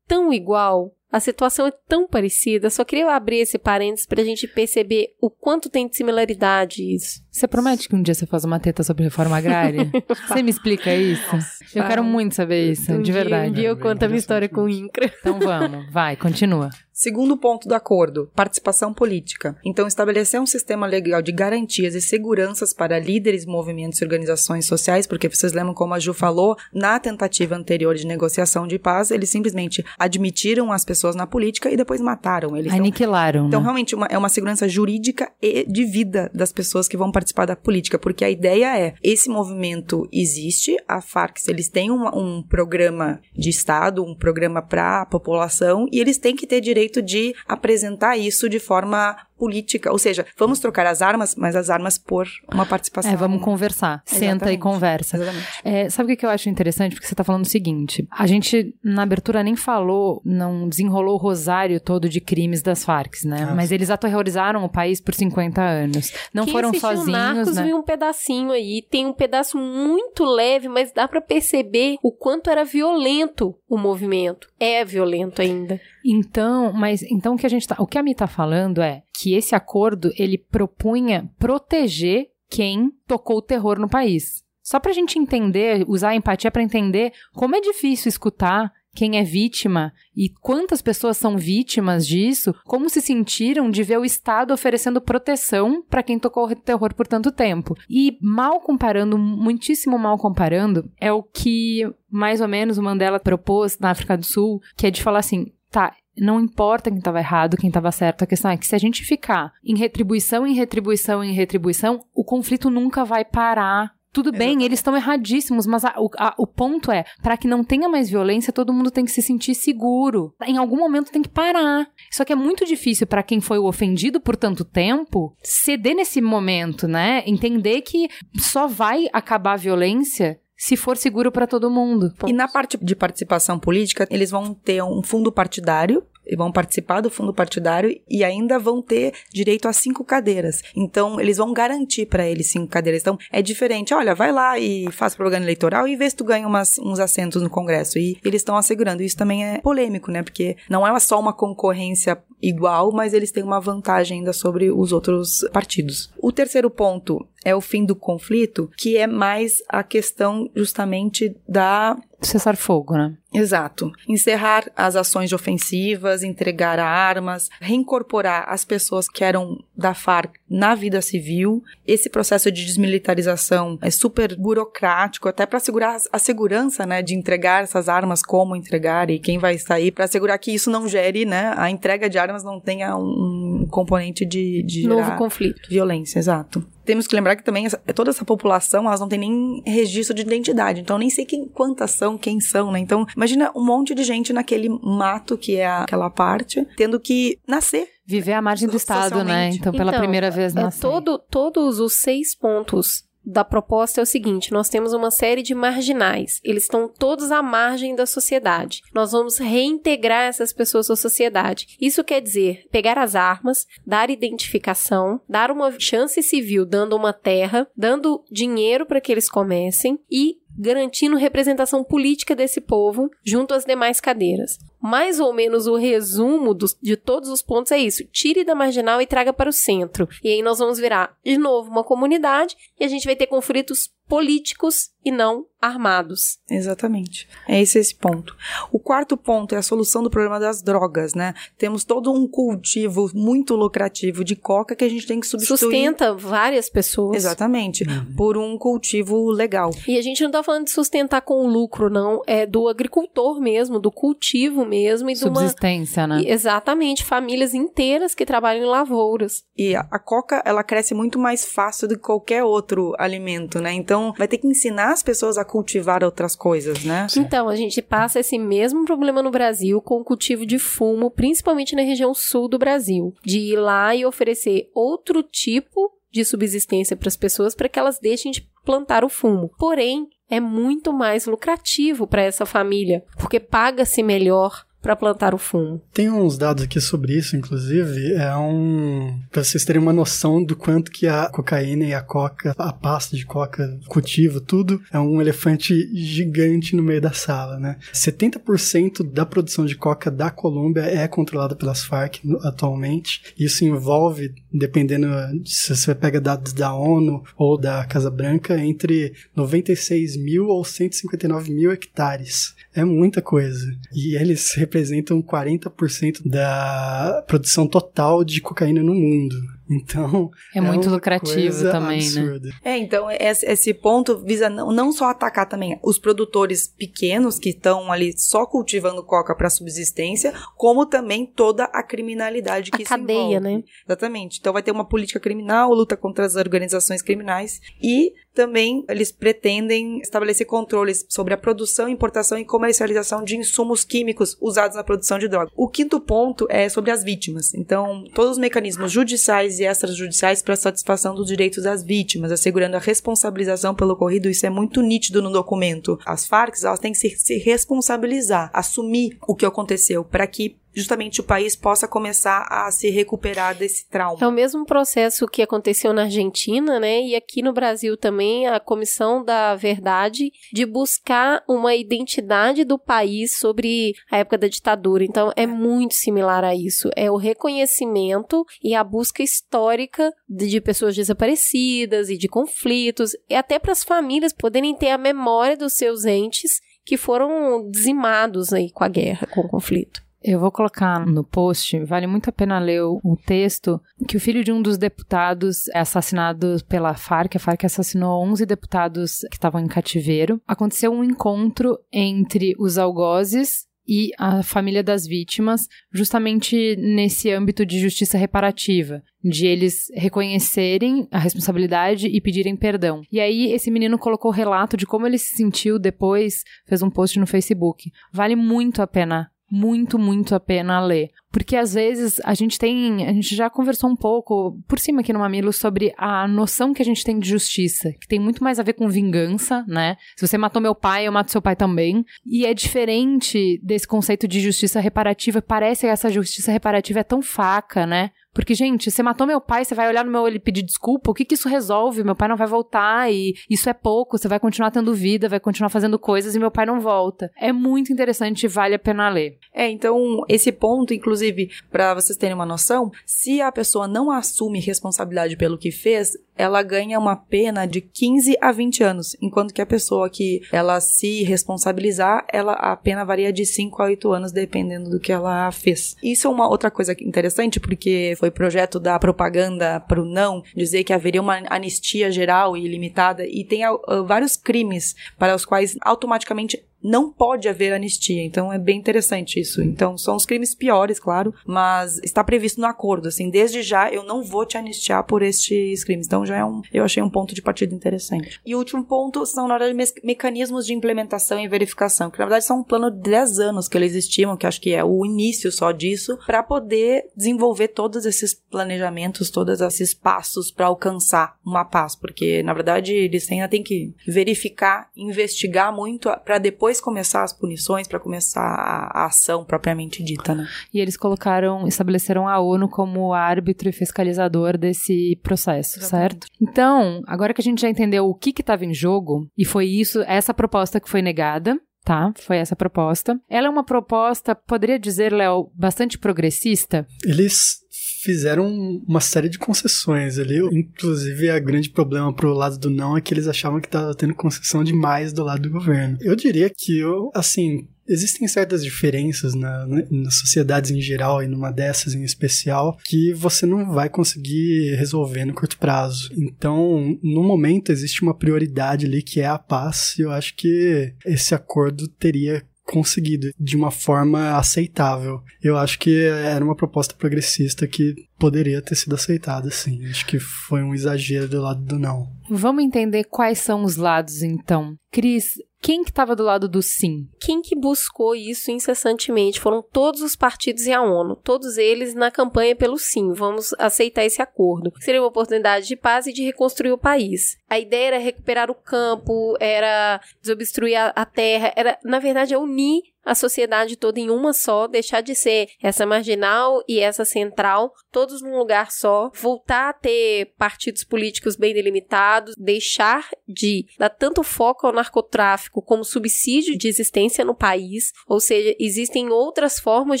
Speaker 1: Tão igual. A situação é tão parecida. Só queria abrir esse parênteses pra gente perceber o quanto tem de similaridade isso.
Speaker 2: Você promete que um dia você faz uma teta sobre reforma agrária? *laughs* você me explica isso? Eu quero muito saber isso,
Speaker 1: Um
Speaker 2: de
Speaker 1: dia-
Speaker 2: verdade.
Speaker 1: Um dia eu conto a minha história com o INCRA.
Speaker 2: Então vamos, vai, continua.
Speaker 5: Segundo ponto do acordo, participação política. Então, estabelecer um sistema legal de garantias e seguranças para líderes, movimentos e organizações sociais, porque vocês lembram como a Ju falou, na tentativa anterior de negociação de paz, eles simplesmente admitiram as pessoas na política e depois mataram eles. Então,
Speaker 2: Aniquilaram,
Speaker 5: Então,
Speaker 2: né?
Speaker 5: realmente, uma- é uma segurança jurídica e de vida das pessoas que vão participar da política, porque a ideia é, esse movimento existe, a Farc, eles têm um, um programa de Estado, um programa para a população, e eles têm que ter direito de apresentar isso de forma política, ou seja, vamos trocar as armas, mas as armas por uma participação.
Speaker 2: É, vamos conversar. Senta e
Speaker 5: Exatamente.
Speaker 2: conversa.
Speaker 5: Exatamente.
Speaker 2: É, sabe o que eu acho interessante? Porque você tá falando o seguinte: a gente, na abertura, nem falou, não desenrolou o rosário todo de crimes das Farc, né?
Speaker 6: Ah,
Speaker 2: Mas eles aterrorizaram o país por 50 anos. Não
Speaker 1: Quem
Speaker 2: foram sozinhos,
Speaker 1: Narcos
Speaker 2: né?
Speaker 1: viu um pedacinho aí. Tem um pedaço muito leve, mas dá pra perceber o quanto era violento o movimento. É violento ainda.
Speaker 2: Então, mas então o que a gente tá, o que a Mi tá falando é que esse acordo ele propunha proteger quem tocou o terror no país. Só pra gente entender, usar a empatia pra entender como é difícil escutar quem é vítima e quantas pessoas são vítimas disso, como se sentiram de ver o Estado oferecendo proteção pra quem tocou o terror por tanto tempo. E mal comparando, muitíssimo mal comparando, é o que mais ou menos o Mandela propôs na África do Sul, que é de falar assim, tá, não importa quem estava errado, quem estava certo, a questão é que se a gente ficar em retribuição, em retribuição, em retribuição, o conflito nunca vai parar. Tudo bem, eles estão erradíssimos, mas a- o, a- o ponto é, para que não tenha mais violência, todo mundo tem que se sentir seguro. Em algum momento tem que parar. Só que é muito difícil para quem foi o ofendido por tanto tempo ceder nesse momento, né? Entender que só vai acabar a violência se for seguro para todo mundo.
Speaker 5: E na parte de participação política, eles vão ter um fundo partidário, e vão participar do fundo partidário e ainda vão ter direito a cinco cadeiras. Então, eles vão garantir para eles cinco cadeiras. Então, é diferente. Olha, vai lá e faz propaganda eleitoral e vê se tu ganha umas, uns assentos no Congresso. E eles estão assegurando. Isso também é polêmico, né? Porque não é só uma concorrência igual, mas eles têm uma vantagem ainda sobre os outros partidos. O terceiro ponto é o fim do conflito, que é mais a questão justamente da
Speaker 2: Cessar fogo, né?
Speaker 5: Exato. Encerrar as ações ofensivas, entregar armas, reincorporar as pessoas que eram da FARC na vida civil. Esse processo de desmilitarização é super burocrático, até para assegurar a segurança, né, de entregar essas armas, como entregar e quem vai sair, para assegurar que isso não gere, né, a entrega de armas não tenha um componente de, de
Speaker 1: Novo conflito.
Speaker 5: violência, exato. Temos que lembrar que também essa- toda essa população, elas não tem nem registro de identidade. Então, nem sei quem, quantas são, quem são, né? Então, imagina um monte de gente naquele mato que é aquela parte, tendo que nascer.
Speaker 2: Viver à margem do Estado, né? Então, pela
Speaker 1: Então,
Speaker 2: primeira vez
Speaker 1: É
Speaker 2: na série.
Speaker 1: todo, todos os seis pontos da proposta é o seguinte: nós temos uma série de marginais, eles estão todos à margem da sociedade. Nós vamos reintegrar essas pessoas à sociedade. Isso quer dizer pegar as armas, dar identificação, dar uma chance civil, dando uma terra, dando dinheiro para que eles comecem e garantindo representação política desse povo junto às demais cadeiras. Mais ou menos o resumo dos, de todos os pontos é isso: tire da marginal e traga para o centro. E aí nós vamos virar de novo uma comunidade e a gente vai ter conflitos políticos e não armados.
Speaker 5: Exatamente. É esse esse ponto. O quarto ponto é a solução do problema das drogas, né? Temos todo um cultivo muito lucrativo de coca que a gente tem que substituir.
Speaker 1: Sustenta várias pessoas.
Speaker 5: Exatamente. Por um cultivo legal.
Speaker 1: E a gente não tá falando de sustentar com lucro, não. É do agricultor mesmo, do cultivo mesmo. E de uma...
Speaker 2: Subsistência, né?
Speaker 1: Exatamente. Famílias inteiras que trabalham em lavouras.
Speaker 5: E a, a coca, ela cresce muito mais fácil do que qualquer outro alimento, né? Então, vai ter que ensinar as pessoas a cultivar outras coisas, né?
Speaker 1: Então, a gente passa esse mesmo problema no Brasil com o cultivo de fumo, principalmente na região sul do Brasil. De ir lá e oferecer outro tipo de subsistência para as pessoas para que elas deixem de plantar o fumo. Porém, é muito mais lucrativo para essa família, porque paga-se melhor para plantar o fumo.
Speaker 6: Tem uns dados aqui sobre isso, inclusive, é um para vocês terem uma noção do quanto que a cocaína e a coca, a pasta de coca, cultivo, tudo é um elefante gigante no meio da sala, né? 70% da produção de coca da Colômbia é controlada pelas Farc atualmente. Isso envolve, dependendo se você pega dados da ONU ou da Casa Branca, entre 96 mil ou 159 mil hectares. É muita coisa. E eles representam 40% da produção total de cocaína no mundo. Então.
Speaker 2: É muito
Speaker 6: uma
Speaker 2: lucrativo
Speaker 6: coisa
Speaker 2: também, né?
Speaker 6: absurda.
Speaker 5: É, então esse, ponto visa não, não só atacar também os produtores pequenos que estão ali só cultivando coca para subsistência, como também toda a criminalidade que
Speaker 1: A cadeia,
Speaker 5: envolve.
Speaker 1: né?
Speaker 5: Exatamente. Então vai ter uma política criminal, luta contra as organizações criminais e também eles pretendem estabelecer controles sobre a produção, importação e comercialização de insumos químicos usados na produção de droga. O quinto ponto é sobre as vítimas. Então, todos os mecanismos judiciais e extrajudiciais para satisfação dos direitos das vítimas, assegurando a responsabilização pelo ocorrido, isso é muito nítido no documento. As Farc, elas têm que se responsabilizar, assumir o que aconteceu para que justamente o país possa começar a se recuperar desse trauma.
Speaker 1: É o mesmo processo que aconteceu na Argentina, né? E aqui no Brasil também a Comissão da Verdade de buscar uma identidade do país sobre a época da ditadura. Então é muito similar a isso. É o reconhecimento e a busca histórica de, pessoas desaparecidas e de conflitos, e até para as famílias poderem ter a memória dos seus entes que foram dizimados aí com a guerra, com o conflito.
Speaker 2: Eu vou colocar no post, vale muito a pena ler o, o texto, que o filho de um dos deputados é assassinado pela Farc. A Farc assassinou 11 deputados que estavam em cativeiro. Aconteceu um encontro entre os algozes e a família das vítimas, justamente nesse âmbito de justiça reparativa, de eles reconhecerem a responsabilidade e pedirem perdão. E aí esse menino colocou o relato de como ele se sentiu depois, fez um post no Facebook. Vale muito a pena muito, muito a pena ler. Porque às vezes a gente tem. A gente já conversou um pouco por cima aqui no Mamilo sobre a noção que a gente tem de justiça, que tem muito mais a ver com vingança, né? Se você matou meu pai, eu mato seu pai também. E é diferente desse conceito de justiça reparativa. Parece que essa justiça reparativa é tão faca, né? Porque, gente, você matou meu pai, você vai olhar no meu olho e pedir desculpa, o que que isso resolve? Meu pai não vai voltar e isso é pouco, você vai continuar tendo vida, vai continuar fazendo coisas e meu pai não volta. É muito interessante e vale a pena ler.
Speaker 5: É, então, esse ponto, inclusive, para vocês terem uma noção, se a pessoa não assume responsabilidade pelo que fez, ela ganha uma pena de 15 a 20 anos, enquanto que a pessoa que ela se responsabilizar, ela a pena varia de 5 a 8 anos dependendo do que ela fez. Isso é uma outra coisa interessante porque foi projeto da propaganda pro não dizer que haveria uma anistia geral e ilimitada e tem uh, vários crimes para os quais automaticamente não pode haver anistia. Então é bem interessante isso. Então são os crimes piores, claro, mas está previsto no acordo. Assim, desde já eu não vou te anistiar por estes crimes. Então já é um, eu achei um ponto de partida interessante. E o último ponto são, na verdade, me mecanismos de implementação e verificação, que na verdade são um plano de 10 anos que eles estimam, que acho que é o início só disso, para poder desenvolver todos esses planejamentos, todos esses passos para alcançar uma paz, porque na verdade eles ainda têm que verificar, investigar muito para depois depois começar as punições, para começar a, a, ação propriamente dita, né?
Speaker 2: E eles colocaram, estabeleceram a ONU como árbitro e fiscalizador desse processo, Exatamente. certo? Então, agora que a gente já entendeu o que estava em jogo, e foi isso, essa proposta que foi negada, tá? Foi essa proposta. Ela é uma proposta, poderia dizer, Léo, bastante progressista?
Speaker 6: Eles fizeram uma série de concessões ali. Inclusive, a grande problema pro lado do não é que eles achavam que tava tendo concessão demais do lado do governo. Eu diria que, eu, assim, existem certas diferenças na, na, nas sociedades em geral e numa dessas em especial que você não vai conseguir resolver no curto prazo. Então, no momento, existe uma prioridade ali que é a paz e eu acho que esse acordo teria conseguido de uma forma aceitável. Eu acho que era uma proposta progressista que poderia ter sido aceitada, sim. Acho que foi um exagero do lado do não.
Speaker 2: Vamos entender quais são os lados, então. Cris, quem que estava do lado do sim?
Speaker 1: Quem que buscou isso incessantemente? Foram todos os partidos e a ONU, todos eles na campanha pelo sim. Vamos aceitar esse acordo. Seria uma oportunidade de paz e de reconstruir o país. A ideia era recuperar o campo, era desobstruir a, a terra, era, na verdade, é unir a sociedade toda em uma só, deixar de ser essa marginal e essa central, todos num lugar só, voltar a ter partidos políticos bem delimitados, deixar de dar tanto foco ao narcotráfico como subsídio de existência no país, ou seja, existem outras formas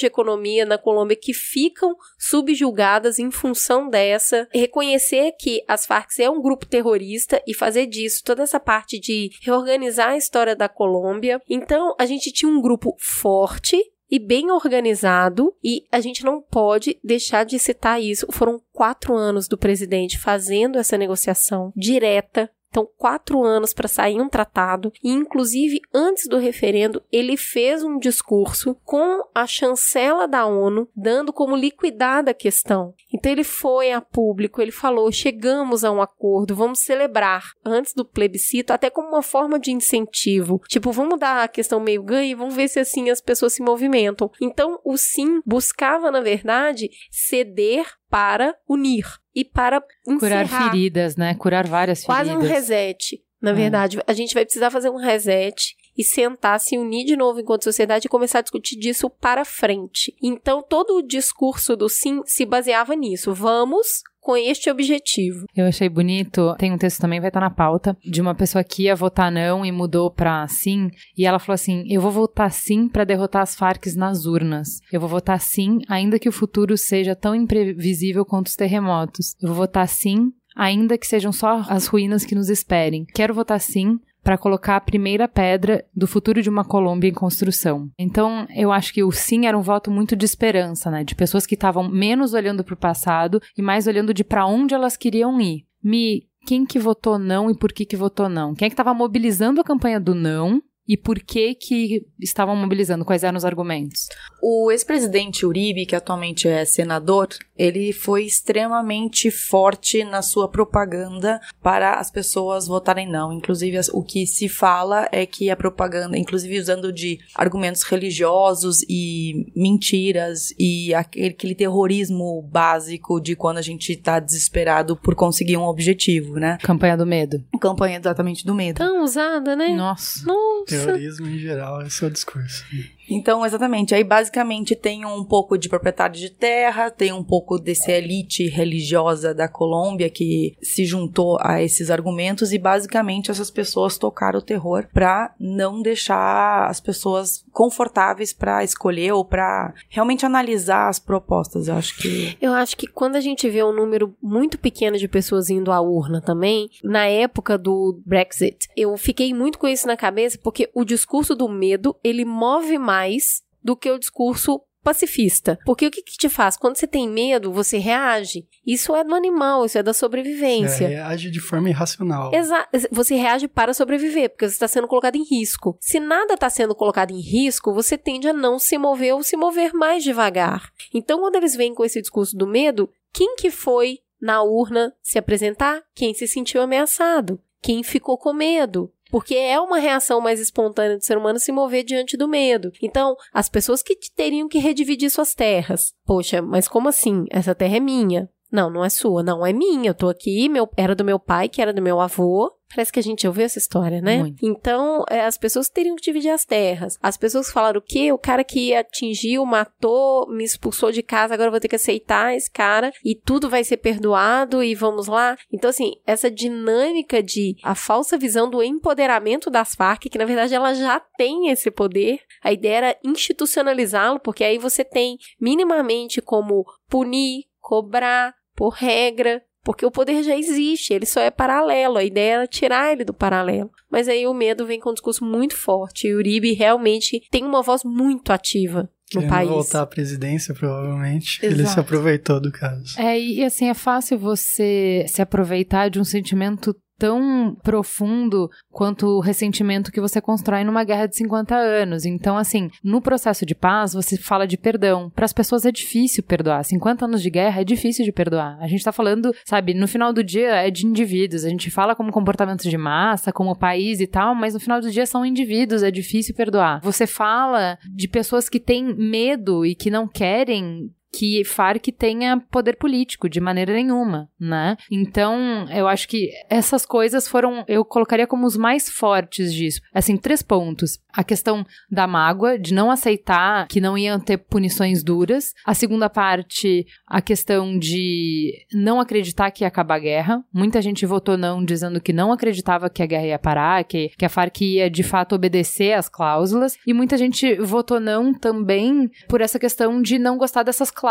Speaker 1: de economia na Colômbia que ficam subjugadas em função dessa, reconhecer que as Farc é um grupo terrorista e fazer disso toda essa parte de reorganizar a história da Colômbia. Então, a gente tinha um grupo forte e bem organizado, e a gente não pode deixar de citar isso. Foram quatro anos do presidente fazendo essa negociação direta então, quatro anos para sair um tratado, e inclusive antes do referendo, ele fez um discurso com a chancela da ONU, dando como liquidada a questão. Então, ele foi a público, ele falou: chegamos a um acordo, vamos celebrar antes do plebiscito, até como uma forma de incentivo. Tipo, vamos dar a questão meio ganha e vamos ver se assim as pessoas se movimentam. Então, o sim buscava, na verdade, ceder para unir e para
Speaker 2: encerrar. Curar feridas, né? Curar várias
Speaker 1: feridas.
Speaker 2: Quase
Speaker 1: um reset. Na hum. verdade, a gente vai precisar fazer um reset e sentar, se unir de novo enquanto sociedade e começar a discutir disso para frente. Então, todo o discurso do sim se baseava nisso. Vamos com este objetivo.
Speaker 2: Eu achei bonito, tem um texto também, vai estar na pauta, de uma pessoa que ia votar não e mudou para sim, e ela falou assim: Eu vou votar sim para derrotar as Farc nas urnas. Eu vou votar sim, ainda que o futuro seja tão imprevisível quanto os terremotos. Eu vou votar sim ainda que sejam só as ruínas que nos esperem. Quero votar sim para colocar a primeira pedra do futuro de uma Colômbia em construção. Então, eu acho que o sim era um voto muito de esperança, né? De pessoas que estavam menos olhando para o passado e mais olhando de para onde elas queriam ir. Me quem que votou não e por que que votou não? Quem é que estava mobilizando a campanha do não e por que que estavam mobilizando? Quais eram os argumentos?
Speaker 5: O ex-presidente Uribe, que atualmente é senador, ele foi extremamente forte na sua propaganda para as pessoas votarem não. Inclusive, o que se fala é que a propaganda, inclusive usando de argumentos religiosos e mentiras e aquele terrorismo básico de quando a gente está desesperado por conseguir um objetivo, né?
Speaker 2: Campanha do medo.
Speaker 5: Campanha exatamente do medo.
Speaker 1: Tão usada, né?
Speaker 2: Nossa.
Speaker 1: Nossa.
Speaker 6: Terrorismo em geral, esse é o discurso.
Speaker 5: Então, exatamente. Aí, basicamente, tem um pouco de proprietário de terra, tem um pouco desse elite religiosa da Colômbia que se juntou a esses argumentos e, basicamente, essas pessoas tocaram o terror para não deixar as pessoas confortáveis para escolher ou para realmente analisar as propostas. Eu acho que.
Speaker 1: Eu acho que quando a gente vê um número muito pequeno de pessoas indo à urna também, na época do Brexit, eu fiquei muito com isso na cabeça porque o discurso do medo ele move mais mais do que o discurso pacifista. Porque o que, que te faz? Quando você tem medo, você reage. Isso é do animal, isso é da sobrevivência.
Speaker 6: É, reage de forma irracional.
Speaker 1: Exato. Você reage para sobreviver, porque você está sendo colocado em risco. Se nada está sendo colocado em risco, você tende a não se mover ou se mover mais devagar. Então, quando eles vêm com esse discurso do medo, quem que foi na urna se apresentar? Quem se sentiu ameaçado? Quem ficou com medo? Porque é uma reação mais espontânea do ser humano se mover diante do medo. Então, as pessoas que teriam que redividir suas terras. Poxa, mas como assim? Essa terra é minha. Não, não é sua, não é minha. Eu tô aqui, meu, era do meu pai, que era do meu avô. Parece que a gente ouviu essa história, né?
Speaker 2: Muito.
Speaker 1: Então, é, as pessoas teriam que dividir as terras. As pessoas falaram o quê? O cara que atingiu, matou, me expulsou de casa, agora eu vou ter que aceitar esse cara e tudo vai ser perdoado e vamos lá. Então, assim, essa dinâmica de a falsa visão do empoderamento das Farc, que na verdade ela já tem esse poder. A ideia era institucionalizá-lo, porque aí você tem minimamente como punir, cobrar por regra, porque o poder já existe, ele só é paralelo, a ideia era tirar ele do paralelo. Mas aí o medo vem com um discurso muito forte, e o Uribe realmente tem uma voz muito ativa no
Speaker 6: Querendo
Speaker 1: país.
Speaker 6: voltar à presidência, provavelmente. Ele
Speaker 2: Exato.
Speaker 6: se aproveitou do caso.
Speaker 2: É, e assim, é fácil você se aproveitar de um sentimento tão profundo quanto o ressentimento que você constrói numa guerra de 50 anos. Então, assim, no processo de paz, você fala de perdão. Para as pessoas é difícil perdoar. 50 anos de guerra é difícil de perdoar. A gente tá falando, sabe, no final do dia é de indivíduos. A gente fala como comportamento de massa, como país e tal, mas no final do dia são indivíduos, é difícil perdoar. Você fala de pessoas que têm medo e que não querem que Farc tenha poder político de maneira nenhuma, né? Então, eu acho que essas coisas foram, eu colocaria como os mais fortes disso. Assim, três pontos. A questão da mágoa, de não aceitar que não iam ter punições duras. A segunda parte, a questão de não acreditar que ia acabar a guerra. Muita gente votou não, dizendo que não acreditava que a guerra ia parar, que, que a Farc ia de fato obedecer às cláusulas. E muita gente votou não também por essa questão de não gostar dessas cláusulas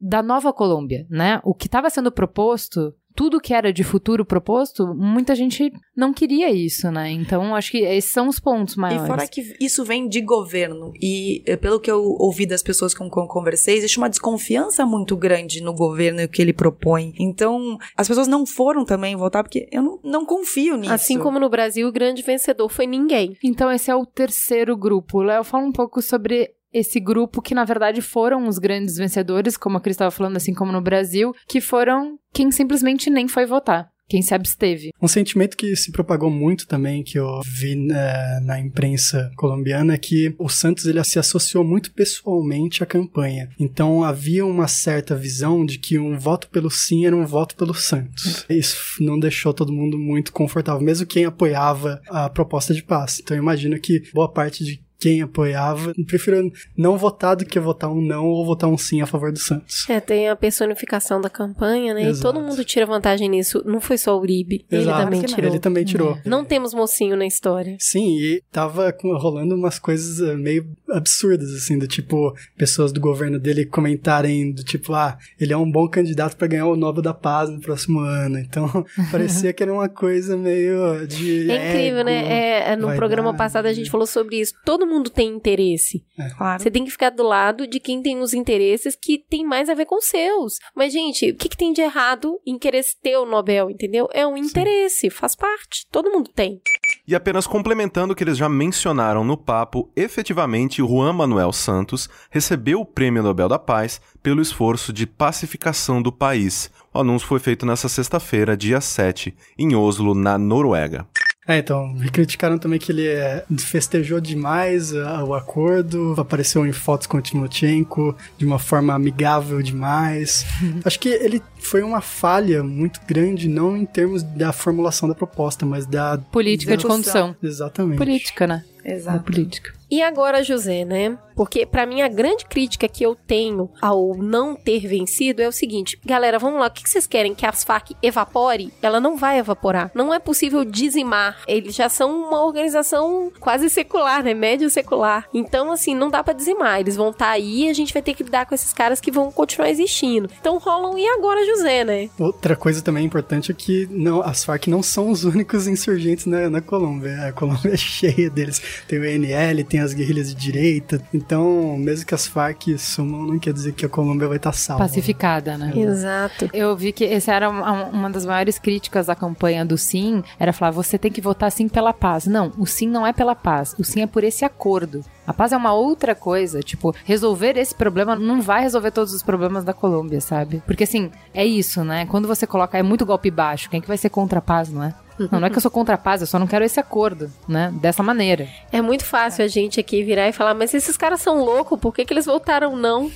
Speaker 2: da nova Colômbia, né? O que estava sendo proposto tudo que era de futuro proposto, muita gente não queria isso, né? Então, acho que esses são os pontos maiores.
Speaker 5: E fora que isso vem de governo. E eh, pelo que eu ouvi das pessoas com quem eu conversei, existe uma desconfiança muito grande no governo e o que ele propõe. Então, as pessoas não foram também votar porque eu não, não confio nisso.
Speaker 1: Assim como no Brasil, o grande vencedor foi ninguém.
Speaker 2: Então, esse é o terceiro grupo. Léo, fala um pouco sobre esse grupo que, na verdade, foram os grandes vencedores, como a Cris estava falando, assim como no Brasil, que foram quem simplesmente nem foi votar. Quem se absteve.
Speaker 6: Um sentimento que se propagou muito também, que eu vi né, na imprensa colombiana, é que o Santos ele se associou muito pessoalmente à campanha. Então havia uma certa visão de que um voto pelo sim era um voto pelo Santos. Isso não deixou todo mundo muito confortável, mesmo quem apoiava a proposta de paz. Então eu imagino que boa parte de quem apoiava, prefiro não votar do que votar um não ou votar um sim a favor do Santos.
Speaker 1: É, tem a personificação da campanha, né?
Speaker 6: Exato.
Speaker 1: E todo mundo tira vantagem nisso. Não foi só o Uribe. Ele
Speaker 6: Exato.
Speaker 1: também tirou.
Speaker 6: Ele também tirou.
Speaker 1: Não temos mocinho na história.
Speaker 6: Sim, e tava rolando umas coisas eh, meio absurdas, assim, do tipo, pessoas do governo dele comentarem do tipo, ah, ele é um bom candidato pra ganhar o Nobel da Paz no próximo ano. Então, *laughs* parecia que era uma coisa meio de.
Speaker 1: É incrível,
Speaker 6: ego,
Speaker 1: né? É, no programa passado a gente falou sobre isso. Todo mundo tem interesse.
Speaker 5: Claro.
Speaker 1: Você tem que ficar do lado de quem tem os interesses que tem mais a ver com os seus. Mas, gente, o que, que tem de errado em querer ter o Nobel, entendeu? É um interesse, faz parte. Todo mundo tem.
Speaker 3: E apenas complementando o que eles já mencionaram no papo, efetivamente Juan Manuel Santos recebeu o Prêmio Nobel da Paz pelo esforço de pacificação do país. O anúncio foi feito nesta sexta-feira, dia 7, em Oslo, na Noruega.
Speaker 6: É, então, me criticaram também que ele é, festejou demais ah, o acordo, apareceu em fotos com o Timochenko de uma forma amigável demais. *laughs* Acho que ele foi uma falha muito grande, não em termos da formulação da proposta, mas da.
Speaker 2: Política de condução.
Speaker 6: Exatamente.
Speaker 2: Política, né? Da
Speaker 5: Exato.
Speaker 2: política.
Speaker 1: E agora, José, né? Porque pra mim a grande crítica que eu tenho ao não ter vencido é o seguinte: galera, vamos lá, o que vocês querem? Que as FARC evapore? Ela não vai evaporar. Não é possível dizimar. Eles já são uma organização quase secular, né? Médio secular. Então, assim, não dá pra dizimar. Eles vão estar aí e a gente vai ter que lidar com esses caras que vão continuar existindo. Então rolam, e agora, José, né?
Speaker 6: Outra coisa também importante é que não, as Farc não são os únicos insurgentes na, na Colômbia. A Colômbia é cheia deles. Tem o ENL, tem as guerrilhas de direita. Então, mesmo que as Farc sumam, não quer dizer que a Colômbia vai estar salva.
Speaker 2: Pacificada, né?
Speaker 1: Exato.
Speaker 2: Eu vi que essa era uma, uma das maiores críticas da campanha do Sim, era falar, você tem que votar sim pela paz. Não, o Sim não é pela paz, o Sim é por esse acordo. A paz é uma outra coisa, tipo, resolver esse problema não vai resolver todos os problemas da Colômbia, sabe? Porque assim, é isso, né? Quando você coloca, é muito golpe baixo, quem é que vai ser contra a paz, não é? Não, não é que eu sou contra a paz, eu só não quero esse acordo, né? Dessa maneira.
Speaker 1: É muito fácil a gente aqui virar e falar, mas esses caras são loucos, por que, que eles voltaram não?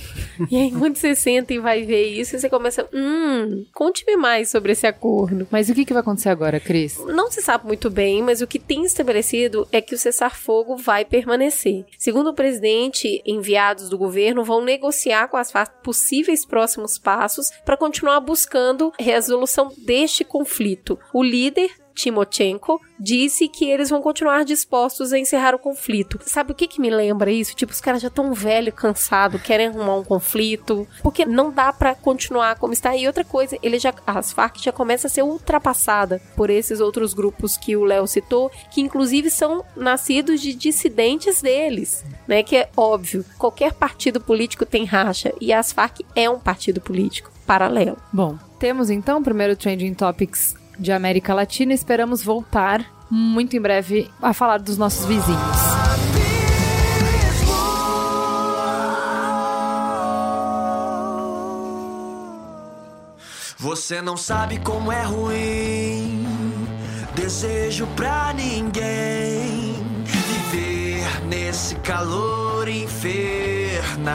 Speaker 1: e aí quando você senta e vai ver isso, e você começa, hum, conte-me mais sobre esse acordo.
Speaker 2: Mas o que, que vai acontecer agora, Cris?
Speaker 1: Não se sabe muito bem, mas o que tem estabelecido é que o cessar-fogo vai permanecer. Segundo o presidente, enviados do governo vão negociar com as possíveis próximos passos para continuar buscando resolução deste conflito. O líder Timochenko, disse que eles vão continuar dispostos a encerrar o conflito. Sabe o que que me lembra isso? Tipo, os caras já estão velho, cansado, querem arrumar um conflito, porque não dá para continuar como está. E outra coisa, ele já as Farc já começa a ser ultrapassada por esses outros grupos que o Léo citou, que inclusive são nascidos de dissidentes deles, né? Que é óbvio, qualquer partido político tem racha e as Farc é um partido político paralelo.
Speaker 2: Bom, temos então o primeiro Trending Topics de América Latina. Esperamos voltar muito em breve a falar dos nossos vizinhos.
Speaker 7: Você não sabe como é ruim. Desejo pra ninguém viver nesse calor infernal.